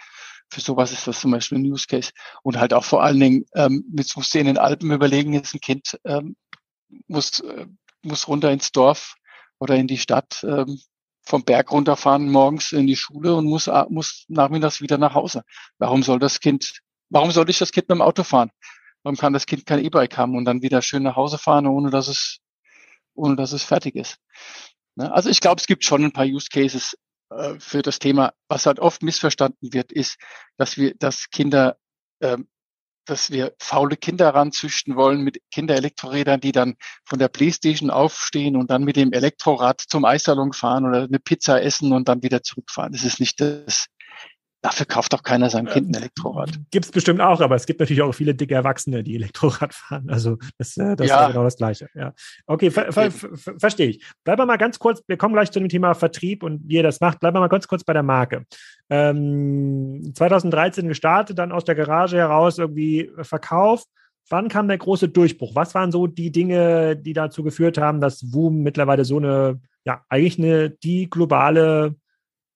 [SPEAKER 3] Für sowas ist das zum Beispiel ein Use Case. Und halt auch vor allen Dingen, ähm, jetzt musst du in den Alpen überlegen, jetzt ein Kind, ähm, muss, äh, muss runter ins Dorf oder in die Stadt, ähm, vom Berg runterfahren morgens in die Schule und muss, muss nachmittags wieder nach Hause. Warum soll das Kind, warum soll ich das Kind mit dem Auto fahren? Warum kann das Kind kein E-Bike haben und dann wieder schön nach Hause fahren, ohne dass es, ohne dass es fertig ist? Ne? Also ich glaube, es gibt schon ein paar Use Cases äh, für das Thema. Was halt oft missverstanden wird, ist, dass wir, dass Kinder ähm, dass wir faule Kinder ranzüchten wollen mit Kinderelektrorädern, die dann von der Playstation aufstehen und dann mit dem Elektrorad zum Eissalon fahren oder eine Pizza essen und dann wieder zurückfahren. Das ist nicht das, Dafür kauft doch keiner seinem Kind ein Elektrorad.
[SPEAKER 1] Gibt es bestimmt auch, aber es gibt natürlich auch viele dicke Erwachsene, die Elektrorad fahren. Also das, äh, das ja. ist genau das Gleiche. Ja. Okay, ver ver ver verstehe ich. Bleiben wir mal ganz kurz, wir kommen gleich zu dem Thema Vertrieb und wie ihr das macht. Bleiben wir mal ganz kurz bei der Marke. Ähm, 2013 gestartet, dann aus der Garage heraus irgendwie Verkauf. Wann kam der große Durchbruch? Was waren so die Dinge, die dazu geführt haben, dass Woom mittlerweile so eine, ja, eigentlich eine, die globale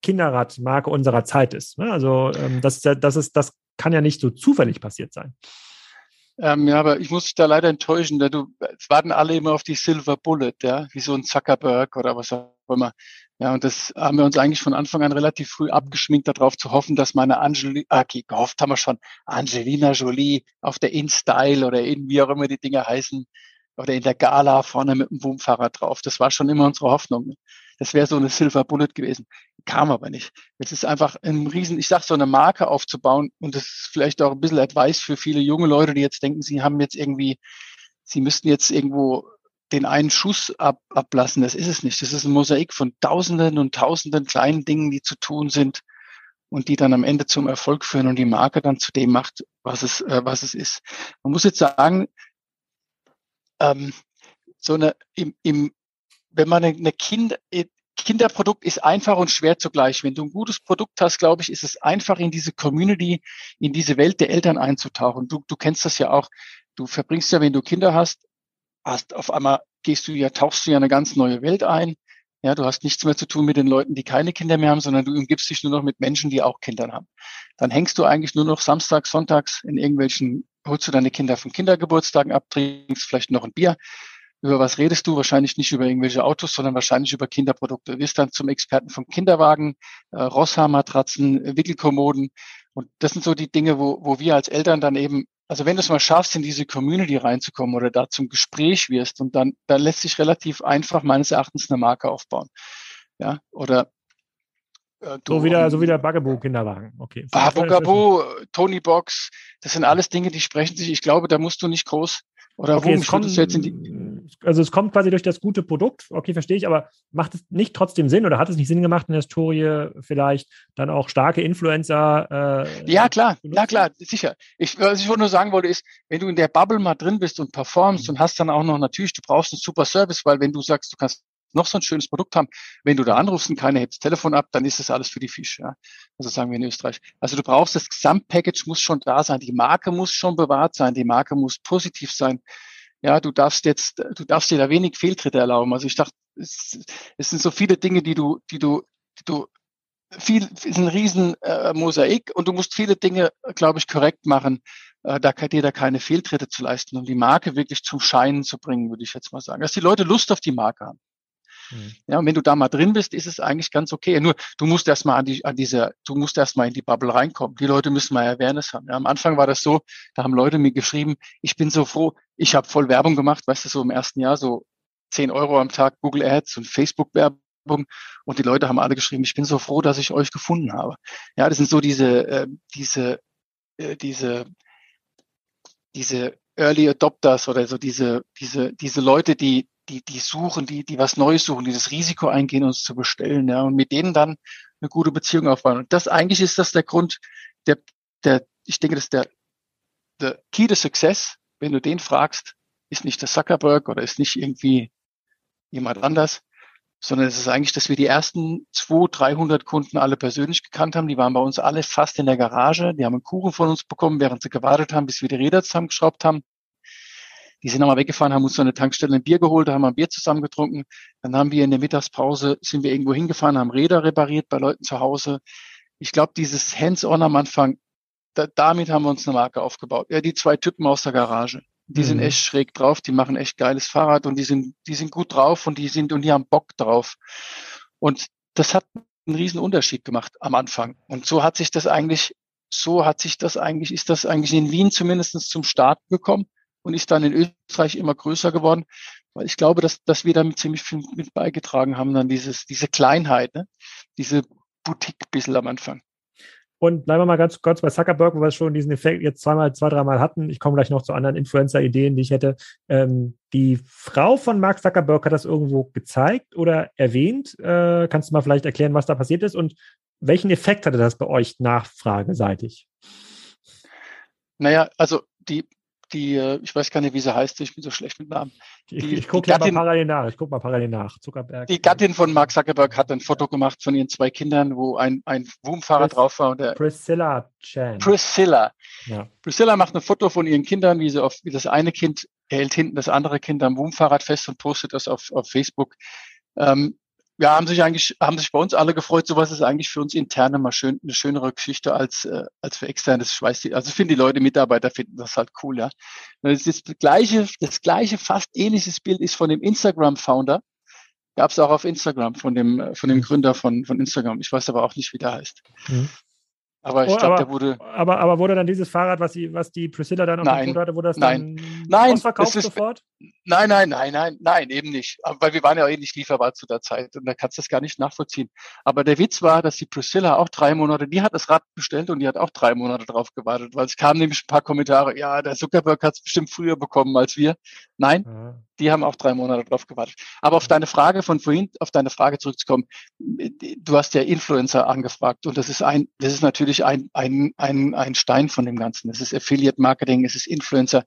[SPEAKER 1] Kinderradmarke unserer Zeit ist. Ne? Also ähm, das, das, ist, das kann ja nicht so zufällig passiert sein.
[SPEAKER 3] Ähm, ja, aber ich muss dich da leider enttäuschen, da du, es warten alle immer auf die Silver Bullet, ja, wie so ein Zuckerberg oder was auch immer. Ja, und das haben wir uns eigentlich von Anfang an relativ früh abgeschminkt, darauf zu hoffen, dass meine Angelina, ah, okay, gehofft haben wir schon, Angelina Jolie auf der InStyle oder in wie auch immer die Dinge heißen, oder in der Gala vorne mit dem Boomfahrrad drauf. Das war schon immer unsere Hoffnung. Das wäre so eine Silver Bullet gewesen. Kam aber nicht. Es ist einfach ein Riesen, ich sag so eine Marke aufzubauen und das ist vielleicht auch ein bisschen Advice für viele junge Leute, die jetzt denken, sie haben jetzt irgendwie, sie müssten jetzt irgendwo den einen Schuss ab, ablassen. Das ist es nicht. Das ist ein Mosaik von Tausenden und Tausenden kleinen Dingen, die zu tun sind und die dann am Ende zum Erfolg führen und die Marke dann zu dem macht, was es, äh, was es ist. Man muss jetzt sagen, ähm, so eine im, im wenn man eine Kinder, äh, Kinderprodukt ist einfach und schwer zugleich. Wenn du ein gutes Produkt hast, glaube ich, ist es einfach in diese Community, in diese Welt der Eltern einzutauchen. Du, du kennst das ja auch. Du verbringst ja, wenn du Kinder hast, hast auf einmal gehst du ja, tauchst du ja eine ganz neue Welt ein. Ja, du hast nichts mehr zu tun mit den Leuten, die keine Kinder mehr haben, sondern du umgibst dich nur noch mit Menschen, die auch Kinder haben. Dann hängst du eigentlich nur noch samstags, sonntags in irgendwelchen, holst du deine Kinder von Kindergeburtstagen ab, trinkst vielleicht noch ein Bier über was redest du? Wahrscheinlich nicht über irgendwelche Autos, sondern wahrscheinlich über Kinderprodukte. Du wirst dann zum Experten vom Kinderwagen, äh, Rosshaarmatratzen, äh, Wickelkommoden. Und das sind so die Dinge, wo, wo wir als Eltern dann eben, also wenn du es mal schaffst, in diese Community reinzukommen oder da zum Gespräch wirst und dann, dann lässt sich relativ einfach meines Erachtens eine Marke aufbauen. Ja, oder
[SPEAKER 1] äh, so wieder, so wieder Bugaboo Kinderwagen. Okay.
[SPEAKER 3] Bugaboo, Tony Box, das sind alles Dinge, die sprechen sich. Ich glaube, da musst du nicht groß oder
[SPEAKER 1] okay, es kommt, jetzt in die also es kommt quasi durch das gute Produkt, okay, verstehe ich, aber macht es nicht trotzdem Sinn oder hat es nicht Sinn gemacht in der Historie vielleicht dann auch starke Influencer?
[SPEAKER 3] Äh, ja, klar, ja klar, sicher. Ich, was ich nur sagen wollte, ist, wenn du in der Bubble mal drin bist und performst mhm. und hast dann auch noch natürlich, du brauchst einen super Service, weil wenn du sagst, du kannst noch so ein schönes Produkt haben. Wenn du da anrufst und keiner hebt das Telefon ab, dann ist das alles für die Fisch. Ja? Also sagen wir in Österreich. Also du brauchst das Gesamtpackage muss schon da sein. Die Marke muss schon bewahrt sein. Die Marke muss positiv sein. Ja, du darfst jetzt, du darfst dir da wenig Fehltritte erlauben. Also ich dachte, es, es sind so viele Dinge, die du, die du, die du viel ist ein riesen äh, Mosaik und du musst viele Dinge, glaube ich, korrekt machen, äh, da dir da keine Fehltritte zu leisten, um die Marke wirklich zum Scheinen zu bringen, würde ich jetzt mal sagen. Dass die Leute Lust auf die Marke haben. Mhm. Ja, und wenn du da mal drin bist, ist es eigentlich ganz okay. Nur du musst erstmal an die, an diese, du musst erstmal in die Bubble reinkommen. Die Leute müssen mal Awareness haben. Ja, am Anfang war das so, da haben Leute mir geschrieben, ich bin so froh, ich habe voll Werbung gemacht, weißt du, so im ersten Jahr so 10 Euro am Tag Google Ads und Facebook Werbung. Und die Leute haben alle geschrieben, ich bin so froh, dass ich euch gefunden habe. Ja, das sind so diese, äh, diese, äh, diese, diese Early Adopters oder so diese, diese, diese Leute, die, die, die suchen, die, die was Neues suchen, die das Risiko eingehen, uns zu bestellen, ja, und mit denen dann eine gute Beziehung aufbauen. Und das eigentlich ist das der Grund, der, der, ich denke, das ist der, der Key to Success, wenn du den fragst, ist nicht der Zuckerberg oder ist nicht irgendwie jemand anders, sondern es ist eigentlich, dass wir die ersten 200, 300 Kunden alle persönlich gekannt haben. Die waren bei uns alle fast in der Garage. Die haben einen Kuchen von uns bekommen, während sie gewartet haben, bis wir die Räder zusammengeschraubt haben. Die sind nochmal weggefahren, haben uns so eine Tankstelle ein Bier geholt, haben ein Bier zusammen getrunken. Dann haben wir in der Mittagspause, sind wir irgendwo hingefahren, haben Räder repariert bei Leuten zu Hause. Ich glaube, dieses Hands-on am Anfang, da, damit haben wir uns eine Marke aufgebaut. Ja, die zwei Typen aus der Garage. Die mhm. sind echt schräg drauf, die machen echt geiles Fahrrad und die sind, die sind gut drauf und die sind, und die haben Bock drauf. Und das hat einen riesen Unterschied gemacht am Anfang. Und so hat sich das eigentlich, so hat sich das eigentlich, ist das eigentlich in Wien zumindest zum Start gekommen und ist dann in Österreich immer größer geworden, weil ich glaube, dass, dass wir damit ziemlich viel mit beigetragen haben, dann dieses, diese Kleinheit, ne? diese Boutique bissel am Anfang.
[SPEAKER 1] Und bleiben wir mal ganz kurz bei Zuckerberg, wo wir schon diesen Effekt jetzt zweimal, zwei, dreimal hatten. Ich komme gleich noch zu anderen Influencer-Ideen, die ich hätte. Ähm, die Frau von Mark Zuckerberg hat das irgendwo gezeigt oder erwähnt. Äh, kannst du mal vielleicht erklären, was da passiert ist und welchen Effekt hatte das bei euch nachfrageseitig?
[SPEAKER 3] Naja, also die die, äh, ich weiß gar nicht, wie sie heißt, ich bin so schlecht mit Namen.
[SPEAKER 1] Die, ich ich gucke mal parallel nach. Ich guck mal parallel nach.
[SPEAKER 3] Zuckerberg. Die Gattin von Mark Zuckerberg hat ein Foto gemacht von ihren zwei Kindern, wo ein, ein Boomfahrer drauf war. Und der
[SPEAKER 1] Priscilla Chan.
[SPEAKER 3] Priscilla. Ja. Priscilla macht ein Foto von ihren Kindern, wie sie auf, wie das eine Kind hält hinten das andere Kind am Boomfahrrad fest und postet das auf, auf Facebook. Ähm, ja, haben sich eigentlich, haben sich bei uns alle gefreut. Sowas ist eigentlich für uns interne mal schön, eine schönere Geschichte als, äh, als für externes Schweiß. Also finden die Leute, Mitarbeiter finden das halt cool, ja. Das ist das gleiche, das gleiche, fast ähnliches Bild ist von dem Instagram-Founder. Gab es auch auf Instagram von dem, von dem Gründer von, von Instagram. Ich weiß aber auch nicht, wie der heißt. Mhm.
[SPEAKER 1] Aber ich oh, glaube, der wurde. Aber, aber wurde dann dieses Fahrrad, was, sie, was die Priscilla dann auf
[SPEAKER 3] nein,
[SPEAKER 1] dem hatte, wurde das
[SPEAKER 3] nein,
[SPEAKER 1] dann
[SPEAKER 3] nein,
[SPEAKER 1] ausverkauft ist, sofort?
[SPEAKER 3] Nein, nein, nein, nein, nein, eben nicht. Weil wir waren ja eh nicht lieferbar zu der Zeit und da kannst du das gar nicht nachvollziehen. Aber der Witz war, dass die Priscilla auch drei Monate, die hat das Rad bestellt und die hat auch drei Monate drauf gewartet, weil es kamen nämlich ein paar Kommentare, ja, der Zuckerberg hat es bestimmt früher bekommen als wir. Nein, ja. die haben auch drei Monate drauf gewartet. Aber auf deine Frage von vorhin, auf deine Frage zurückzukommen, du hast ja Influencer angefragt und das ist ein, das ist natürlich ein, ein, ein, ein Stein von dem Ganzen. Es ist Affiliate Marketing, es ist Influencer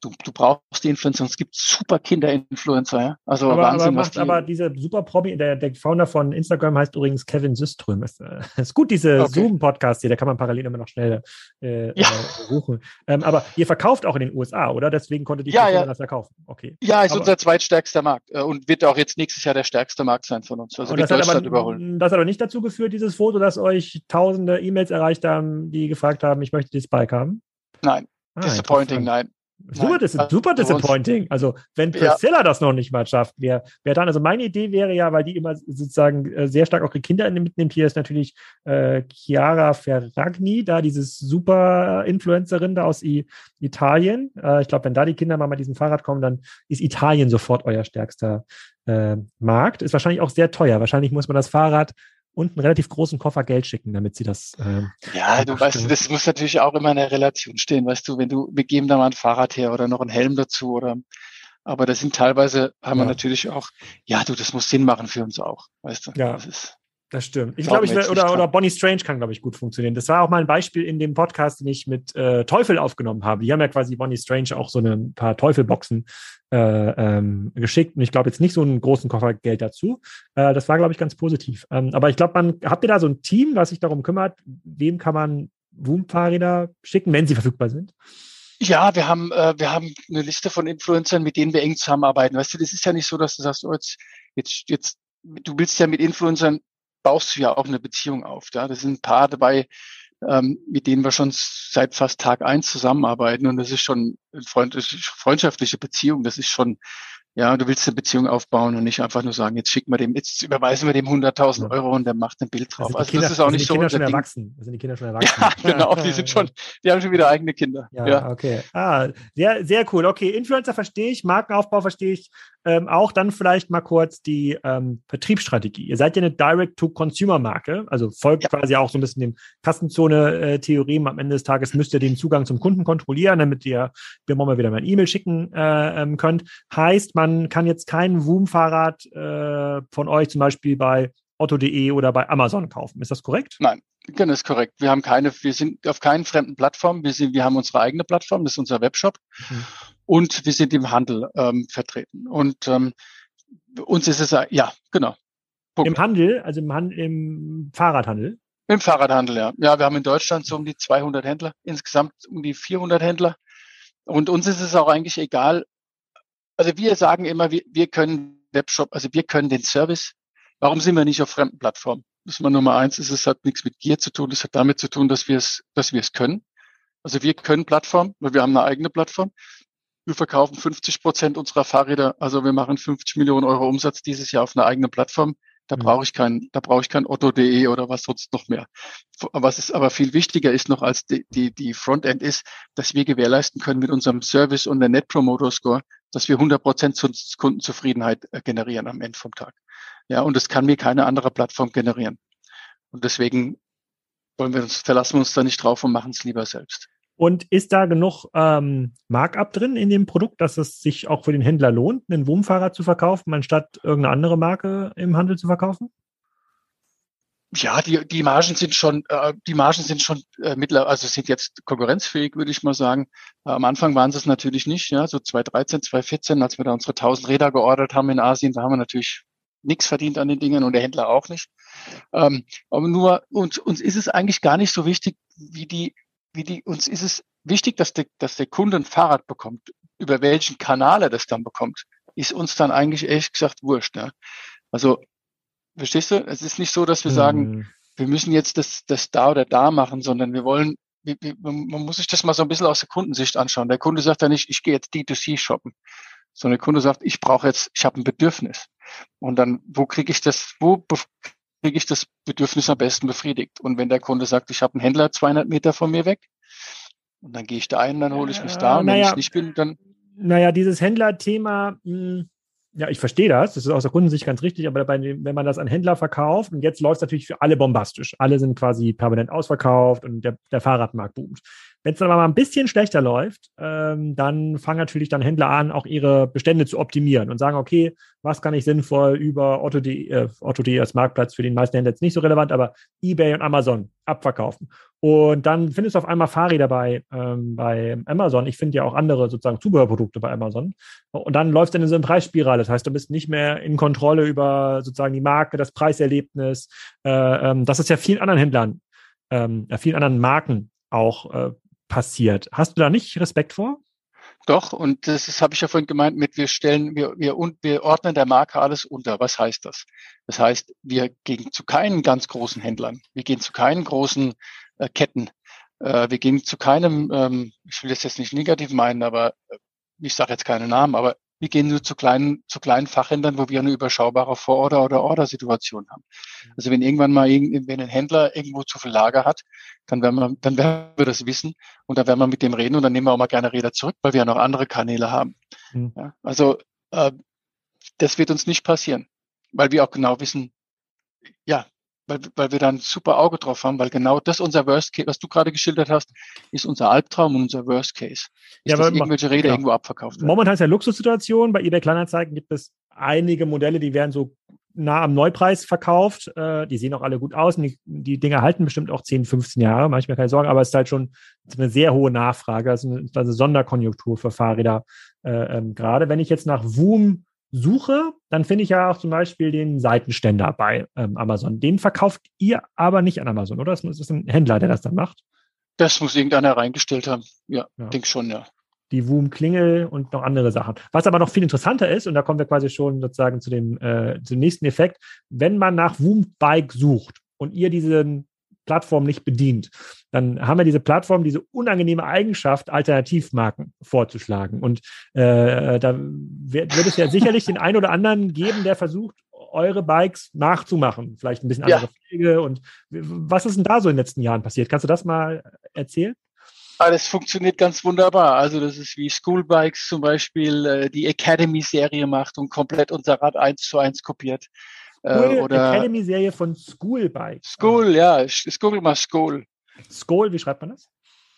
[SPEAKER 3] du, du brauchst die Influencer. Es gibt super Kinder-Influencer, ja. Also
[SPEAKER 1] aber, Wahnsinn, aber, macht, die, aber diese super Promi, der, der Founder von Instagram heißt übrigens Kevin Syström. Ist, äh, ist gut, diese okay. Zoom-Podcast hier, da kann man parallel immer noch schnell äh, ja. äh, suchen. Ähm, aber ihr verkauft auch in den USA, oder? Deswegen konnte die
[SPEAKER 3] ja, ja.
[SPEAKER 1] das verkaufen. Okay.
[SPEAKER 3] Ja, ist aber, unser zweitstärkster Markt äh, und wird auch jetzt nächstes Jahr der stärkste Markt sein von uns.
[SPEAKER 1] Also wird Deutschland aber, überholen. Das hat aber nicht dazu geführt, dieses Foto, dass euch tausende E-Mails erreicht haben, die gefragt haben, ich möchte dieses Bike haben?
[SPEAKER 3] Nein. Ah, Disappointing, nein.
[SPEAKER 1] Super, also, super disappointing. Also, wenn Priscilla ja. das noch nicht mal schafft, wer, wer dann, also meine Idee wäre ja, weil die immer sozusagen äh, sehr stark auch ihre Kinder mitnimmt, hier ist natürlich äh, Chiara Ferragni, da dieses super Influencerin da aus I Italien. Äh, ich glaube, wenn da die Kinder mal mit diesem Fahrrad kommen, dann ist Italien sofort euer stärkster äh, Markt. Ist wahrscheinlich auch sehr teuer. Wahrscheinlich muss man das Fahrrad und einen relativ großen Koffer Geld schicken, damit sie das.
[SPEAKER 3] Ähm, ja, du weißt, das muss natürlich auch immer in der Relation stehen, weißt du, wenn du, wir geben da mal ein Fahrrad her oder noch einen Helm dazu oder aber das sind teilweise, haben ja. wir natürlich auch, ja, du, das muss Sinn machen für uns auch, weißt du.
[SPEAKER 1] Ja.
[SPEAKER 3] Das ist,
[SPEAKER 1] das stimmt. Ich glaube, ich oder, oder Bonnie Strange kann, glaube ich, gut funktionieren. Das war auch mal ein Beispiel in dem Podcast, den ich mit äh, Teufel aufgenommen habe. Die haben ja quasi Bonnie Strange auch so ein paar Teufelboxen äh, ähm, geschickt. Und ich glaube jetzt nicht so einen großen Koffer Geld dazu. Äh, das war, glaube ich, ganz positiv. Ähm, aber ich glaube, man habt ihr da so ein Team, was sich darum kümmert, wem kann man Woom-Fahrräder schicken, wenn sie verfügbar sind?
[SPEAKER 3] Ja, wir haben, äh, wir haben eine Liste von Influencern, mit denen wir eng zusammenarbeiten. Weißt du, das ist ja nicht so, dass du sagst, oh, jetzt, jetzt, jetzt, du willst ja mit Influencern baust du ja auch eine Beziehung auf. Ja? Das sind ein paar dabei, ähm, mit denen wir schon seit fast Tag eins zusammenarbeiten. Und das ist schon eine freundschaftliche Beziehung. Das ist schon, ja, du willst eine Beziehung aufbauen und nicht einfach nur sagen, jetzt schicken wir dem, jetzt überweisen wir dem 100.000 Euro und der macht ein Bild drauf.
[SPEAKER 1] Also, Kinder, das ist auch nicht so. Kinder schon erwachsen.
[SPEAKER 3] Das sind die Kinder schon erwachsen. Ja, genau. Die sind schon, die haben schon wieder eigene Kinder.
[SPEAKER 1] Ja, ja. okay. Ah, sehr, sehr cool. Okay. Influencer verstehe ich, Markenaufbau verstehe ich. Ähm, auch dann vielleicht mal kurz die ähm, Vertriebsstrategie. Ihr seid ja eine Direct-to-Consumer-Marke, also folgt ja. quasi auch so ein bisschen dem Kassenzone-Theorem. Am Ende des Tages müsst ihr den Zugang zum Kunden kontrollieren, damit ihr mir mal wieder mal ein E-Mail schicken äh, ähm, könnt. Heißt, man kann jetzt kein Woom-Fahrrad äh, von euch zum Beispiel bei otto.de oder bei Amazon kaufen. Ist das korrekt?
[SPEAKER 3] Nein, genau, ist korrekt. Wir haben keine, wir sind auf keinen fremden Plattformen. Wir sind, wir haben unsere eigene Plattform, das ist unser Webshop. Mhm und wir sind im Handel ähm, vertreten. Und ähm, uns ist es, ja, genau.
[SPEAKER 1] Punkt. Im Handel, also im, Hand, im Fahrradhandel?
[SPEAKER 3] Im Fahrradhandel, ja. Ja, wir haben in Deutschland so um die 200 Händler, insgesamt um die 400 Händler. Und uns ist es auch eigentlich egal. Also wir sagen immer, wir, wir können Webshop, also wir können den Service. Warum sind wir nicht auf fremden Plattformen? Das ist mal Nummer eins. Es hat nichts mit Gier zu tun. Es hat damit zu tun, dass wir es, dass wir es können. Also wir können Plattform, weil wir haben eine eigene Plattform. Wir verkaufen 50 Prozent unserer Fahrräder, also wir machen 50 Millionen Euro Umsatz dieses Jahr auf einer eigenen Plattform. Da mhm. brauche ich kein, da brauche ich kein Otto.de oder was sonst noch mehr. Was ist aber viel wichtiger ist noch als die, die, die Frontend ist, dass wir gewährleisten können mit unserem Service und der Net Promoter Score, dass wir 100 Prozent Kundenzufriedenheit äh, generieren am Ende vom Tag. Ja, und das kann mir keine andere Plattform generieren. Und deswegen wollen wir uns, verlassen wir uns da nicht drauf und machen es lieber selbst.
[SPEAKER 1] Und ist da genug ähm, Markup drin in dem Produkt, dass es sich auch für den Händler lohnt, einen Wurmfahrrad zu verkaufen, anstatt irgendeine andere Marke im Handel zu verkaufen?
[SPEAKER 3] Ja, die, die Margen sind schon, äh, die Margen sind schon äh, mittlerweile, also sind jetzt konkurrenzfähig, würde ich mal sagen. Äh, am Anfang waren sie es natürlich nicht, ja, so 2013, 2014, als wir da unsere 1000 Räder geordert haben in Asien, da haben wir natürlich nichts verdient an den Dingen und der Händler auch nicht. Ähm, aber nur uns, uns ist es eigentlich gar nicht so wichtig, wie die, wie die, uns ist es wichtig, dass der, dass der Kunde ein Fahrrad bekommt. Über welchen Kanal er das dann bekommt, ist uns dann eigentlich ehrlich gesagt wurscht. Ja. Also Verstehst du? Es ist nicht so, dass wir sagen, mhm. wir müssen jetzt das, das da oder da machen, sondern wir wollen, wir, wir, man muss sich das mal so ein bisschen aus der Kundensicht anschauen. Der Kunde sagt ja nicht, ich gehe jetzt D2C shoppen, sondern der Kunde sagt, ich brauche jetzt, ich habe ein Bedürfnis. Und dann, wo kriege ich das, wo kriege ich das Bedürfnis am besten befriedigt? Und wenn der Kunde sagt, ich habe einen Händler 200 Meter von mir weg, und dann gehe ich da ein, dann hole ich mich da. Und wenn naja, ich nicht bin, dann.
[SPEAKER 1] Naja, dieses Händlerthema, hm, ja, ich verstehe das. Das ist aus der Kundensicht ganz richtig. Aber bei, wenn man das an Händler verkauft, und jetzt läuft es natürlich für alle bombastisch. Alle sind quasi permanent ausverkauft und der, der Fahrradmarkt boomt. Wenn es dann aber mal ein bisschen schlechter läuft, ähm, dann fangen natürlich dann Händler an, auch ihre Bestände zu optimieren und sagen, okay, was kann ich sinnvoll über Otto.de, äh, Otto.de als Marktplatz für den meisten Händler jetzt nicht so relevant, aber eBay und Amazon abverkaufen. Und dann findest du auf einmal Fahrräder bei, ähm, bei Amazon. Ich finde ja auch andere sozusagen Zubehörprodukte bei Amazon. Und dann läuft es in so eine Preisspirale. Das heißt, du bist nicht mehr in Kontrolle über sozusagen die Marke, das Preiserlebnis. Äh, ähm, das ist ja vielen anderen Händlern, ähm, vielen anderen Marken auch äh, passiert. Hast du da nicht Respekt vor?
[SPEAKER 3] Doch, und das habe ich ja vorhin gemeint, mit wir stellen, wir, wir, wir ordnen der Marke alles unter. Was heißt das? Das heißt, wir gehen zu keinen ganz großen Händlern, wir gehen zu keinen großen äh, Ketten, äh, wir gehen zu keinem, ähm, ich will das jetzt nicht negativ meinen, aber äh, ich sage jetzt keine Namen, aber wir gehen nur zu kleinen, zu kleinen Fachhändlern, wo wir eine überschaubare Vororder- oder Ordersituation haben. Mhm. Also wenn irgendwann mal wenn ein Händler irgendwo zu viel Lager hat, dann werden wir, dann werden wir das wissen und dann werden wir mit dem reden und dann nehmen wir auch mal gerne Räder zurück, weil wir ja noch andere Kanäle haben. Mhm. Ja, also äh, das wird uns nicht passieren, weil wir auch genau wissen, ja, weil, weil wir da ein super Auge drauf haben, weil genau das unser Worst Case, was du gerade geschildert hast, ist unser Albtraum und unser Worst Case. Ist, ja, dass irgendwelche Räder genau. irgendwo abverkauft werden.
[SPEAKER 1] Momentan ist ja Luxussituation. Bei eBay Kleinanzeigen gibt es einige Modelle, die werden so nah am Neupreis verkauft. Äh, die sehen auch alle gut aus und die, die Dinge halten bestimmt auch 10, 15 Jahre, manchmal keine Sorge, aber es ist halt schon eine sehr hohe Nachfrage. Ist eine, eine Sonderkonjunktur für Fahrräder. Äh, ähm, gerade wenn ich jetzt nach Woom suche, dann finde ich ja auch zum Beispiel den Seitenständer bei ähm, Amazon. Den verkauft ihr aber nicht an Amazon, oder? Das ist ein Händler, der das dann macht.
[SPEAKER 3] Das muss irgendeiner reingestellt haben. Ja, ja. denke schon, ja.
[SPEAKER 1] Die Woom-Klingel und noch andere Sachen. Was aber noch viel interessanter ist, und da kommen wir quasi schon sozusagen zu dem, äh, zum nächsten Effekt, wenn man nach Woom-Bike sucht und ihr diesen Plattform nicht bedient, dann haben wir diese Plattform diese unangenehme Eigenschaft, Alternativmarken vorzuschlagen. Und äh, da wird, wird es ja sicherlich den einen oder anderen geben, der versucht, eure Bikes nachzumachen. Vielleicht ein bisschen andere ja. Pflege. Und was ist denn da so in den letzten Jahren passiert? Kannst du das mal erzählen?
[SPEAKER 3] Alles ah, funktioniert ganz wunderbar. Also das ist wie Schoolbikes zum Beispiel äh, die Academy-Serie macht und komplett unser Rad eins zu eins kopiert.
[SPEAKER 1] School, äh, oder Academy-Serie von School bei.
[SPEAKER 3] School, ja. Google mal School.
[SPEAKER 1] School, wie schreibt man das?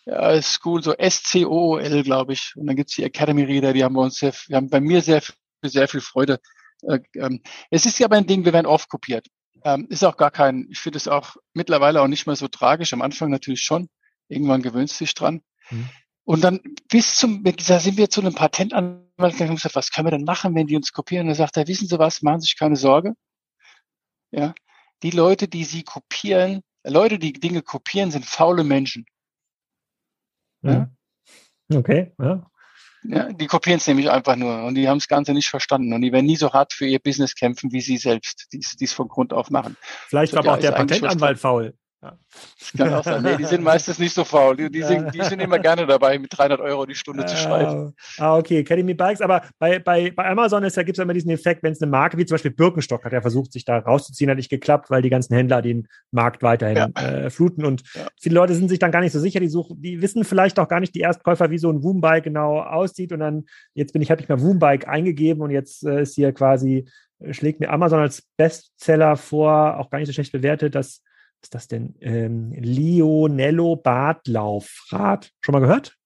[SPEAKER 3] Ja, School, so S-C-O-O-L, glaube ich. Und dann gibt's die Academy-Reader, die haben bei uns sehr, wir haben bei mir sehr, sehr viel Freude. Äh, ähm, es ist ja aber ein Ding, wir werden oft kopiert. Ähm, ist auch gar kein, ich finde es auch mittlerweile auch nicht mehr so tragisch. Am Anfang natürlich schon. Irgendwann gewöhnst du dich dran. Mhm. Und dann bis zum, da sind wir zu einem Patentanwalt gegangen und gesagt, was können wir denn machen, wenn die uns kopieren? Und er sagt er, wissen Sie was, machen Sie sich keine Sorge. Ja, die Leute, die sie kopieren, Leute, die Dinge kopieren, sind faule Menschen.
[SPEAKER 1] Ja. Okay, ja.
[SPEAKER 3] Ja, die kopieren es nämlich einfach nur und die haben das Ganze nicht verstanden und die werden nie so hart für ihr Business kämpfen, wie sie selbst, die es von Grund auf machen.
[SPEAKER 1] Vielleicht war aber auch der Patentanwalt faul.
[SPEAKER 3] Ja. Das kann auch sein. Nee, die sind meistens nicht so faul. Die, die, sind, die sind immer gerne dabei, mit 300 Euro die Stunde zu schreiben.
[SPEAKER 1] Ah, okay. Academy Bikes. Aber bei, bei, bei Amazon ist, da gibt es immer diesen Effekt, wenn es eine Marke wie zum Beispiel Birkenstock hat, der versucht, sich da rauszuziehen, hat nicht geklappt, weil die ganzen Händler den Markt weiterhin ja. äh, fluten. Und ja. viele Leute sind sich dann gar nicht so sicher. Die suchen, die wissen vielleicht auch gar nicht, die Erstkäufer, wie so ein Woombike genau aussieht. Und dann, jetzt bin ich, habe ich mal Woombike eingegeben und jetzt äh, ist hier quasi, schlägt mir Amazon als Bestseller vor, auch gar nicht so schlecht bewertet, dass ist das denn? Ähm, Lionello Badlaufrad. Schon mal gehört?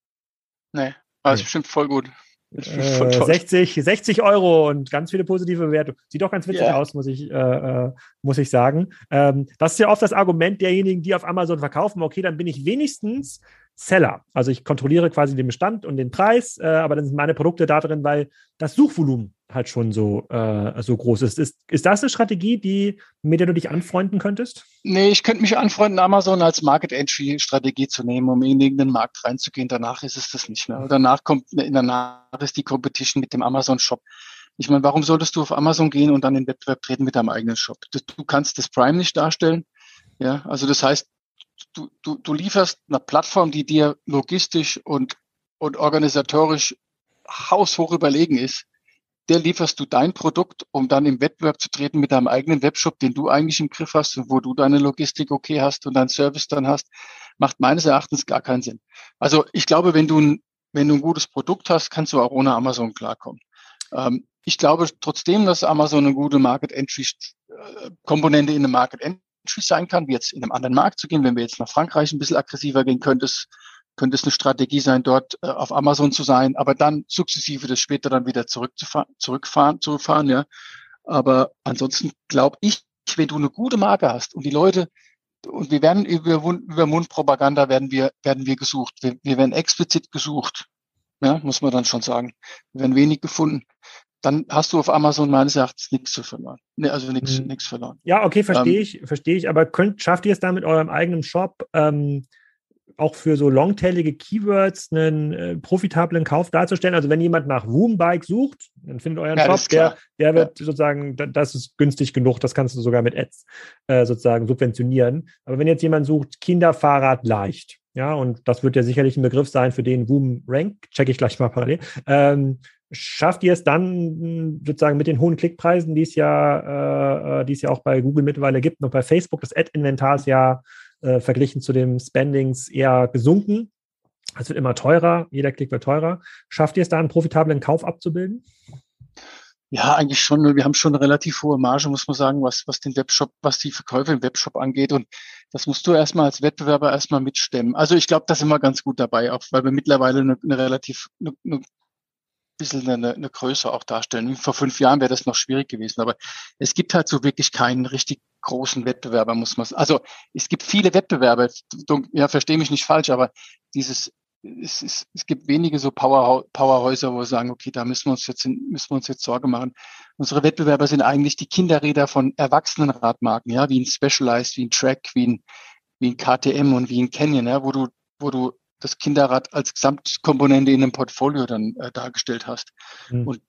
[SPEAKER 3] Nee, aber nee. ist bestimmt voll gut.
[SPEAKER 1] Äh, 60, 60 Euro und ganz viele positive Bewertungen. Sieht doch ganz witzig yeah. aus, muss ich, äh, äh, muss ich sagen. Ähm, das ist ja oft das Argument derjenigen, die auf Amazon verkaufen. Okay, dann bin ich wenigstens Seller. Also ich kontrolliere quasi den Bestand und den Preis, äh, aber dann sind meine Produkte da drin, weil das Suchvolumen halt schon so, äh, so groß ist. ist. Ist das eine Strategie, die, mit der du dich anfreunden könntest?
[SPEAKER 3] Nee, ich könnte mich anfreunden, Amazon als Market-Entry-Strategie zu nehmen, um in irgendeinen Markt reinzugehen. Danach ist es das nicht mehr. Danach kommt, in danach ist die Competition mit dem Amazon-Shop. Ich meine, warum solltest du auf Amazon gehen und dann in den Wettbewerb treten mit deinem eigenen Shop? Du kannst das Prime nicht darstellen. Ja, also das heißt, du, du, du lieferst eine Plattform, die dir logistisch und, und organisatorisch haushoch überlegen ist, der lieferst du dein Produkt, um dann im Wettbewerb zu treten mit deinem eigenen Webshop, den du eigentlich im Griff hast und wo du deine Logistik okay hast und deinen Service dann hast, macht meines Erachtens gar keinen Sinn. Also ich glaube, wenn du ein, wenn du ein gutes Produkt hast, kannst du auch ohne Amazon klarkommen. Ähm, ich glaube trotzdem, dass Amazon eine gute Market Entry äh, Komponente in einem Market Entry sein kann, wie jetzt in einem anderen Markt zu gehen. Wenn wir jetzt nach Frankreich ein bisschen aggressiver gehen, könnte es, könnte es eine Strategie sein, dort äh, auf Amazon zu sein, aber dann sukzessive das später dann wieder zurückzufahren, zurückfahren, zurückfahren, ja. Aber ansonsten glaube ich, wenn du eine gute Marke hast und die Leute, und wir werden über, über Mundpropaganda werden wir, werden wir gesucht. Wir, wir werden explizit gesucht. Ja, muss man dann schon sagen. Wir werden wenig gefunden dann hast du auf Amazon meines Erachtens nichts zu verloren. Nee, also nichts nichts verloren.
[SPEAKER 1] Ja, okay, verstehe ähm, ich, verstehe ich. Aber könnt, schafft ihr es da mit eurem eigenen Shop ähm, auch für so longtailige Keywords einen äh, profitablen Kauf darzustellen? Also wenn jemand nach Woombike sucht, dann findet euren ja, Shop, der, der wird ja. sozusagen, das ist günstig genug, das kannst du sogar mit Ads äh, sozusagen subventionieren. Aber wenn jetzt jemand sucht, Kinderfahrrad leicht, ja, und das wird ja sicherlich ein Begriff sein, für den Woom Rank, check ich gleich mal parallel. Ähm, schafft ihr es dann sozusagen mit den hohen Klickpreisen, die es ja, äh, die es ja auch bei Google mittlerweile gibt, noch bei Facebook, das Ad-Inventar ist ja äh, verglichen zu den Spendings eher gesunken. Es wird immer teurer, jeder Klick wird teurer. Schafft ihr es da einen profitablen Kauf abzubilden?
[SPEAKER 3] Ja, eigentlich schon. Wir haben schon eine relativ hohe Marge, muss man sagen, was, was den Webshop, was die Verkäufe im Webshop angeht. Und das musst du erstmal als Wettbewerber erstmal mitstemmen. Also ich glaube, da sind wir ganz gut dabei, auch weil wir mittlerweile eine, eine relativ, eine, eine bisschen eine, eine Größe auch darstellen. Vor fünf Jahren wäre das noch schwierig gewesen, aber es gibt halt so wirklich keinen richtig großen Wettbewerber, muss man. Also es gibt viele Wettbewerber, ja, verstehe mich nicht falsch, aber dieses es, es, es gibt wenige so Power, Powerhäuser, wo wir sagen, okay, da müssen wir uns jetzt müssen wir uns jetzt Sorge machen. Unsere Wettbewerber sind eigentlich die Kinderräder von erwachsenen Radmarken, ja, wie ein Specialized, wie ein Track, wie ein, wie ein KTM und wie ein Canyon, ja, wo du, wo du das Kinderrad als Gesamtkomponente in einem Portfolio dann äh, dargestellt hast. Mhm. Und,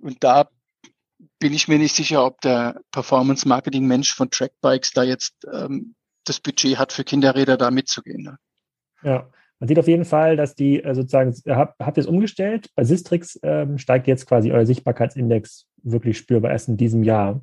[SPEAKER 3] und da bin ich mir nicht sicher, ob der Performance-Marketing-Mensch von Trackbikes da jetzt ähm, das Budget hat, für Kinderräder da mitzugehen. Ne?
[SPEAKER 1] Ja, man sieht auf jeden Fall, dass die äh, sozusagen, habt, ihr es umgestellt? Bei Sistrix ähm, steigt jetzt quasi euer Sichtbarkeitsindex wirklich spürbar erst in diesem Jahr.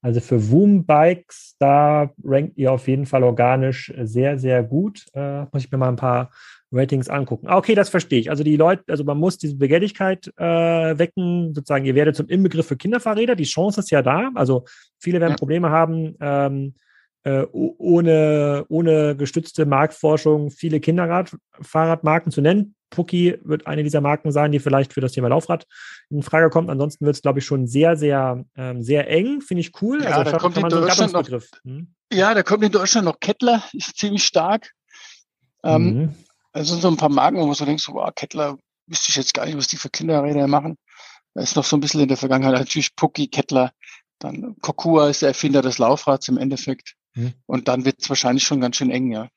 [SPEAKER 1] Also für Woom-Bikes, da rankt ihr auf jeden Fall organisch sehr, sehr gut. Äh, muss ich mir mal ein paar Ratings angucken. Ah, okay, das verstehe ich. Also die Leute, also man muss diese Begehrlichkeit äh, wecken, sozusagen, ihr werdet zum Inbegriff für Kinderfahrräder. Die Chance ist ja da. Also viele werden ja. Probleme haben, ähm, äh, ohne, ohne gestützte Marktforschung viele Kinderradfahrradmarken zu nennen. Pucki wird eine dieser Marken sein, die vielleicht für das Thema Laufrad in Frage kommt. Ansonsten wird es, glaube ich, schon sehr, sehr, ähm, sehr eng. Finde ich cool.
[SPEAKER 3] Ja, also da kommt in Deutschland noch, hm? ja, da kommt in Deutschland noch Kettler, ist ziemlich stark. Ähm, mhm. Es sind so ein paar Marken, wo man so denkt, so, wow, Kettler, wüsste ich jetzt gar nicht, was die für Kinderräder machen. Da ist noch so ein bisschen in der Vergangenheit natürlich Pucki, Kettler, dann Kokua ist der Erfinder des Laufrads im Endeffekt. Mhm. Und dann wird es wahrscheinlich schon ganz schön eng, ja.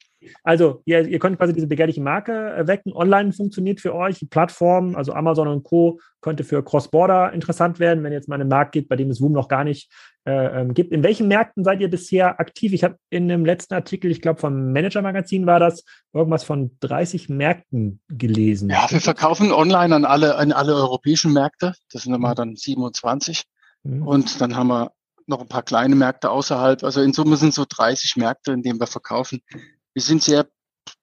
[SPEAKER 1] Also, ihr, ihr könnt quasi diese begehrliche Marke äh, wecken. Online funktioniert für euch. Die Plattform, also Amazon und Co., könnte für Cross-Border interessant werden, wenn jetzt mal einen Markt gibt, bei dem es Zoom noch gar nicht äh, ähm, gibt. In welchen Märkten seid ihr bisher aktiv? Ich habe in dem letzten Artikel, ich glaube vom Manager-Magazin war das, irgendwas von 30 Märkten gelesen.
[SPEAKER 3] Ja, wir verkaufen online an alle, an alle europäischen Märkte. Das sind immer dann 27. Mhm. Und dann haben wir noch ein paar kleine Märkte außerhalb. Also in Summe sind so 30 Märkte, in denen wir verkaufen. Wir sind sehr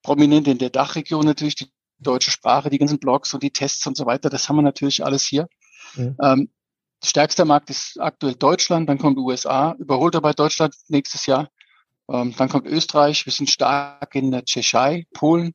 [SPEAKER 3] prominent in der Dachregion natürlich, die deutsche Sprache, die ganzen Blogs und die Tests und so weiter. Das haben wir natürlich alles hier. Mhm. Ähm, stärkster Markt ist aktuell Deutschland, dann kommt USA, überholt dabei Deutschland nächstes Jahr. Ähm, dann kommt Österreich, wir sind stark in der Tschechei, Polen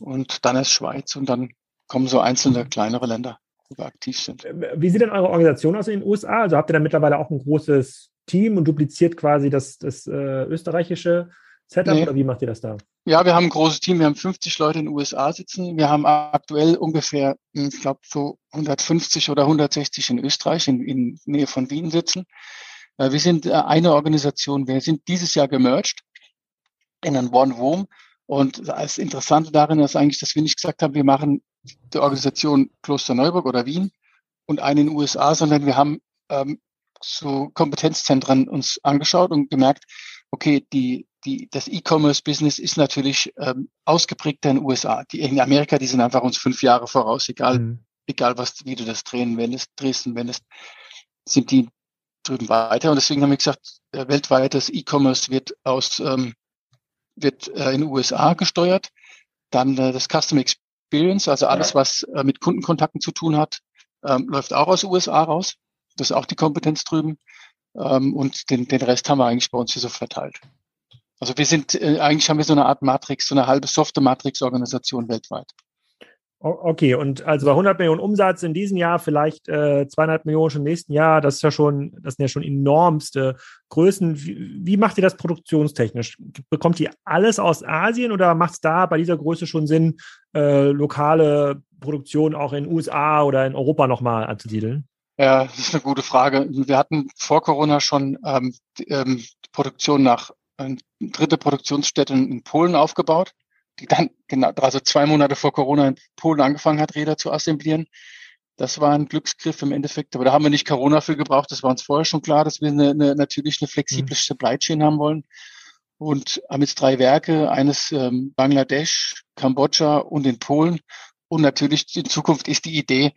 [SPEAKER 3] und dann ist Schweiz und dann kommen so einzelne kleinere Länder, wo wir aktiv sind.
[SPEAKER 1] Wie sieht denn eure Organisation aus in den USA? Also habt ihr dann mittlerweile auch ein großes Team und dupliziert quasi das, das äh, österreichische Setup nee. oder wie macht ihr das da?
[SPEAKER 3] Ja, wir haben ein großes Team. Wir haben 50 Leute in den USA sitzen. Wir haben aktuell ungefähr, hm, ich glaube, so 150 oder 160 in Österreich, in, in Nähe von Wien sitzen. Äh, wir sind äh, eine Organisation. Wir sind dieses Jahr gemerged in ein One Room. Und das Interessante darin ist eigentlich, dass wir nicht gesagt haben, wir machen die Organisation Klosterneuburg oder Wien und eine in den USA, sondern wir haben ähm, so Kompetenzzentren uns angeschaut und gemerkt, okay, die, die, das E-Commerce-Business ist natürlich ähm, ausgeprägter in den USA. Die in Amerika, die sind einfach uns fünf Jahre voraus, egal, mhm. egal was, wie du das drehen wendest, drehst und wendest, sind die drüben weiter. Und deswegen haben wir gesagt, äh, weltweit das E-Commerce wird aus, ähm, wird äh, in den USA gesteuert. Dann äh, das Customer Experience, also alles, was äh, mit Kundenkontakten zu tun hat, ähm, läuft auch aus den USA raus. Das ist auch die Kompetenz drüben. Ähm, und den, den Rest haben wir eigentlich bei uns hier so verteilt. Also wir sind, äh, eigentlich haben wir so eine Art Matrix, so eine halbe Software-Matrix-Organisation weltweit.
[SPEAKER 1] Okay, und also bei 100 Millionen Umsatz in diesem Jahr, vielleicht äh, 200 Millionen schon im nächsten Jahr, das ist ja schon, das sind ja schon enormste Größen. Wie, wie macht ihr das produktionstechnisch? Bekommt ihr alles aus Asien oder macht es da bei dieser Größe schon Sinn, äh, lokale Produktion auch in USA oder in Europa nochmal anzusiedeln?
[SPEAKER 3] Ja, das ist eine gute Frage. Wir hatten vor Corona schon ähm, die, ähm, die Produktion nach äh, dritte Produktionsstätte in Polen aufgebaut die dann genau, also zwei Monate vor Corona in Polen angefangen hat, Räder zu assemblieren. Das war ein Glücksgriff im Endeffekt, aber da haben wir nicht Corona für gebraucht. Das war uns vorher schon klar, dass wir eine, eine, natürlich eine flexible mhm. Supply Chain haben wollen. Und haben jetzt drei Werke, eines ähm, Bangladesch, Kambodscha und in Polen. Und natürlich in Zukunft ist die Idee,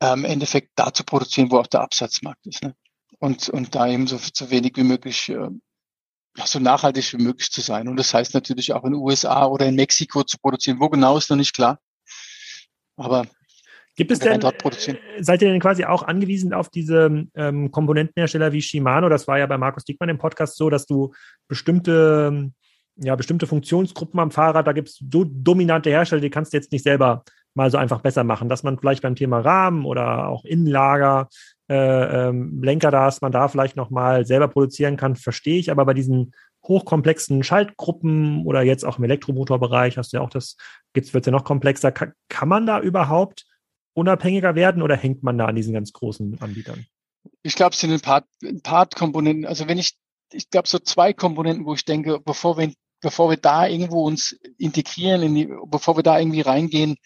[SPEAKER 3] ähm, im Endeffekt da zu produzieren, wo auch der Absatzmarkt ist. Ne? Und, und da eben so, so wenig wie möglich äh, so nachhaltig wie möglich zu sein. Und das heißt natürlich auch in den USA oder in Mexiko zu produzieren. Wo genau ist noch nicht klar. Aber
[SPEAKER 1] Gibt es denn, äh, seid ihr denn quasi auch angewiesen auf diese ähm, Komponentenhersteller wie Shimano? Das war ja bei Markus Dickmann im Podcast so, dass du bestimmte, ja, bestimmte Funktionsgruppen am Fahrrad, da gibt es so dominante Hersteller, die kannst du jetzt nicht selber mal so einfach besser machen, dass man vielleicht beim Thema Rahmen oder auch Innenlager äh, ähm, Lenker da ist, man da vielleicht nochmal selber produzieren kann, verstehe ich. Aber bei diesen hochkomplexen Schaltgruppen oder jetzt auch im Elektromotorbereich hast du ja auch das, wird es ja noch komplexer. Kann, kann man da überhaupt unabhängiger werden oder hängt man da an diesen ganz großen Anbietern?
[SPEAKER 3] Ich glaube, es sind ein paar, ein paar Komponenten. Also wenn ich, ich glaube, so zwei Komponenten, wo ich denke, bevor wir, bevor wir da irgendwo uns integrieren, in die, bevor wir da irgendwie reingehen,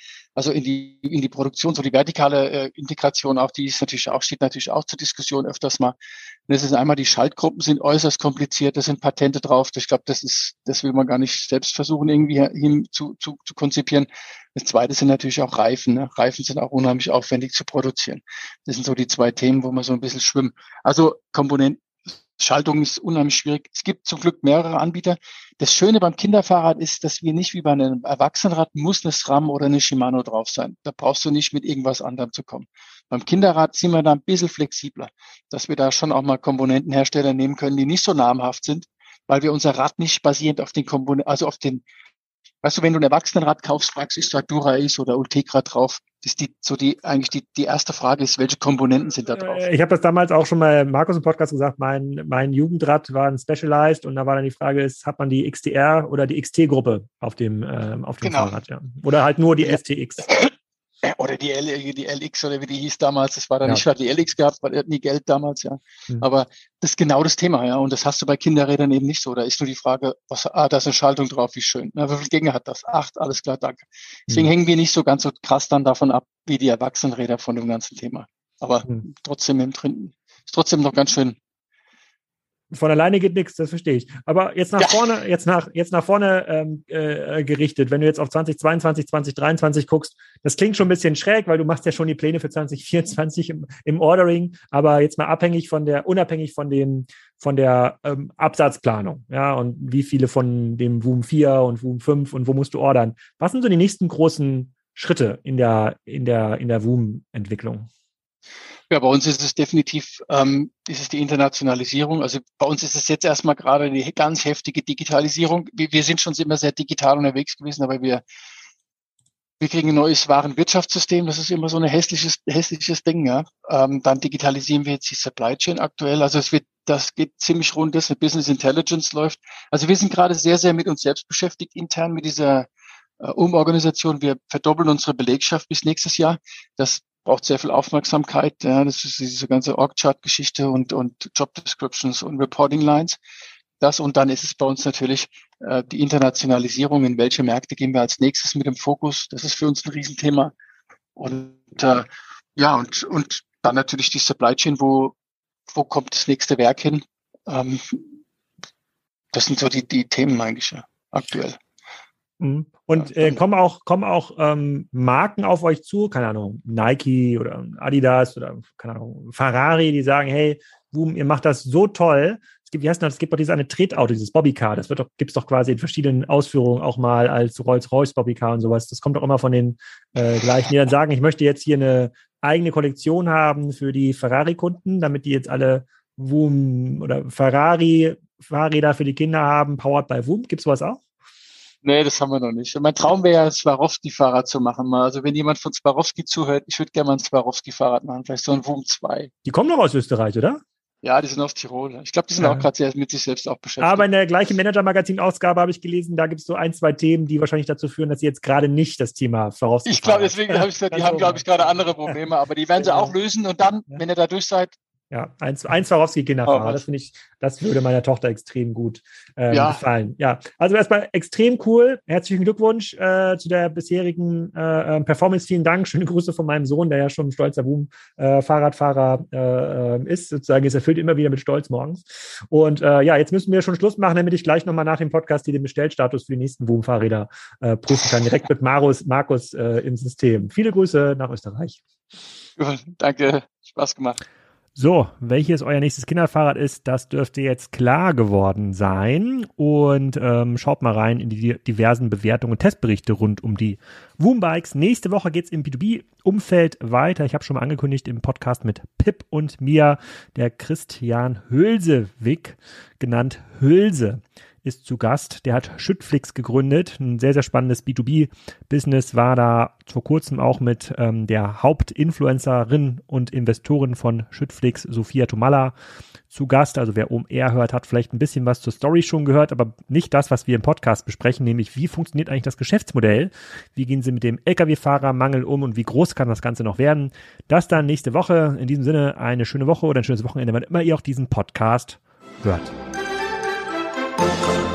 [SPEAKER 3] also in die, in die Produktion, so die vertikale äh, Integration auch, die ist natürlich auch, steht natürlich auch zur Diskussion öfters mal. Und das ist einmal, die Schaltgruppen sind äußerst kompliziert, da sind Patente drauf. Ich glaube, das ist, das will man gar nicht selbst versuchen, irgendwie hin zu, zu, zu konzipieren. Das zweite sind natürlich auch Reifen. Ne? Reifen sind auch unheimlich aufwendig zu produzieren. Das sind so die zwei Themen, wo man so ein bisschen schwimmen. Also Komponenten, Schaltung ist unheimlich schwierig. Es gibt zum Glück mehrere Anbieter. Das Schöne beim Kinderfahrrad ist, dass wir nicht wie bei einem Erwachsenenrad muss eine SRAM oder eine Shimano drauf sein. Da brauchst du nicht mit irgendwas anderem zu kommen. Beim Kinderrad sind wir da ein bisschen flexibler, dass wir da schon auch mal Komponentenhersteller nehmen können, die nicht so namhaft sind, weil wir unser Rad nicht basierend auf den Komponenten, also auf den Weißt du, wenn du ein Erwachsenenrad kaufst, fragst, ist da Dura-Ace oder Ultegra drauf? Das ist die, so die, eigentlich die, die erste Frage ist, welche Komponenten sind da drauf?
[SPEAKER 1] Äh, ich habe das damals auch schon mal Markus im Podcast gesagt, mein, mein Jugendrad war ein Specialized und da war dann die Frage, ist, hat man die XTR oder die XT-Gruppe auf dem, äh, auf dem genau. Fahrrad, ja. Oder halt nur die ja. STX.
[SPEAKER 3] Oder die, L, die LX oder wie die hieß damals, das war dann ja. nicht, weil die LX gehabt, weil er hat nie Geld damals, ja. Mhm. Aber das ist genau das Thema, ja. Und das hast du bei Kinderrädern eben nicht so. Da ist nur die Frage, was, ah, da ist eine Schaltung drauf, wie schön. Na, wie viele Gänge hat das? Acht, alles klar, danke. Deswegen mhm. hängen wir nicht so ganz so krass dann davon ab, wie die Erwachsenenräder von dem ganzen Thema. Aber mhm. trotzdem im drin, ist trotzdem noch ganz schön
[SPEAKER 1] von alleine geht nichts, das verstehe ich. Aber jetzt nach ja. vorne, jetzt nach, jetzt nach vorne ähm, äh, gerichtet, wenn du jetzt auf 2022, 2023 guckst, das klingt schon ein bisschen schräg, weil du machst ja schon die Pläne für 2024 im, im Ordering, aber jetzt mal abhängig von der, unabhängig von dem, von der ähm, Absatzplanung, ja, und wie viele von dem Woom 4 und Woom 5 und wo musst du ordern. Was sind so die nächsten großen Schritte in der, in der, in der Woom-Entwicklung?
[SPEAKER 3] Ja, bei uns ist es definitiv, ähm, ist es die Internationalisierung. Also bei uns ist es jetzt erstmal gerade eine ganz heftige Digitalisierung. Wir, wir sind schon immer sehr digital unterwegs gewesen, aber wir, wir kriegen ein neues Warenwirtschaftssystem. Das ist immer so ein hässliches, hässliches Ding. Ja. Ähm, dann digitalisieren wir jetzt die Supply Chain aktuell. Also es wird, das geht ziemlich rund, das mit Business Intelligence läuft. Also wir sind gerade sehr, sehr mit uns selbst beschäftigt, intern mit dieser äh, Umorganisation. Wir verdoppeln unsere Belegschaft bis nächstes Jahr. Das braucht sehr viel Aufmerksamkeit. Ja, das ist diese ganze Org-Chart-Geschichte und, und Job Descriptions und Reporting Lines. Das und dann ist es bei uns natürlich äh, die Internationalisierung. In welche Märkte gehen wir als nächstes mit dem Fokus? Das ist für uns ein Riesenthema. Und äh, ja, und, und dann natürlich die Supply Chain, wo, wo kommt das nächste Werk hin? Ähm, das sind so die, die Themen eigentlich ja, aktuell.
[SPEAKER 1] Mhm. Und äh, kommen auch, kommen auch ähm, Marken auf euch zu, keine Ahnung, Nike oder Adidas oder keine Ahnung, Ferrari, die sagen, hey, Boom, ihr macht das so toll. Es gibt, wie heißt das? Es gibt doch dieses eine Tretauto, dieses Bobbycar. Das wird doch, gibt's doch quasi in verschiedenen Ausführungen auch mal als Rolls-Royce Bobbycar und sowas. Das kommt doch immer von den äh, gleichen, die dann sagen, ich möchte jetzt hier eine eigene Kollektion haben für die Ferrari-Kunden, damit die jetzt alle Woom oder Ferrari Fahrräder für die Kinder haben, powered by Woom. Gibt's sowas auch?
[SPEAKER 3] Nee, das haben wir noch nicht. Mein Traum wäre ja, Swarovski-Fahrrad zu machen. Also wenn jemand von Swarovski zuhört, ich würde gerne mal ein Swarovski-Fahrrad machen, vielleicht so ein WUM 2.
[SPEAKER 1] Die kommen doch aus Österreich, oder?
[SPEAKER 3] Ja, die sind aus Tirol. Ich glaube, die sind ja. auch gerade sehr mit sich selbst auch beschäftigt.
[SPEAKER 1] Aber in der gleichen Manager-Magazin-Ausgabe habe ich gelesen, da gibt es so ein, zwei Themen, die wahrscheinlich dazu führen, dass sie jetzt gerade nicht das Thema Swarovski
[SPEAKER 3] Ich glaube, deswegen habe ich gesagt, die haben, glaube ich, gerade andere Probleme, aber die werden sie auch lösen und dann, wenn ihr da durch seid,
[SPEAKER 1] ja, ein, ein Swarovski-Kinderfahrer. Oh, das finde ich, das würde meiner Tochter extrem gut ähm, ja. gefallen. Ja, also erstmal extrem cool. Herzlichen Glückwunsch äh, zu der bisherigen äh, ähm, Performance. Vielen Dank. Schöne Grüße von meinem Sohn, der ja schon ein stolzer Boom-Fahrradfahrer äh, äh, ist. Sozusagen, es erfüllt immer wieder mit Stolz morgens. Und äh, ja, jetzt müssen wir schon Schluss machen, damit ich gleich nochmal nach dem Podcast hier den Bestellstatus für die nächsten Boom-Fahrräder äh, prüfen kann. Direkt mit Marus, Markus äh, im System. Viele Grüße nach Österreich.
[SPEAKER 3] Danke, Spaß gemacht.
[SPEAKER 1] So, welches euer nächstes Kinderfahrrad ist, das dürfte jetzt klar geworden sein. Und ähm, schaut mal rein in die diversen Bewertungen und Testberichte rund um die Woombikes. Nächste Woche geht's im B2B-Umfeld weiter. Ich habe schon mal angekündigt im Podcast mit Pip und mir, der Christian Hülsewick, genannt Hülse ist zu Gast. Der hat Schüttflix gegründet. Ein sehr, sehr spannendes B2B-Business. War da vor kurzem auch mit ähm, der Hauptinfluencerin und Investorin von Schüttflix, Sophia Tomalla, zu Gast. Also wer OMR hört, hat vielleicht ein bisschen was zur Story schon gehört, aber nicht das, was wir im Podcast besprechen, nämlich wie funktioniert eigentlich das Geschäftsmodell? Wie gehen sie mit dem Lkw-Fahrermangel um und wie groß kann das Ganze noch werden? Das dann nächste Woche. In diesem Sinne eine schöne Woche oder ein schönes Wochenende, wann immer ihr auch diesen Podcast hört. Música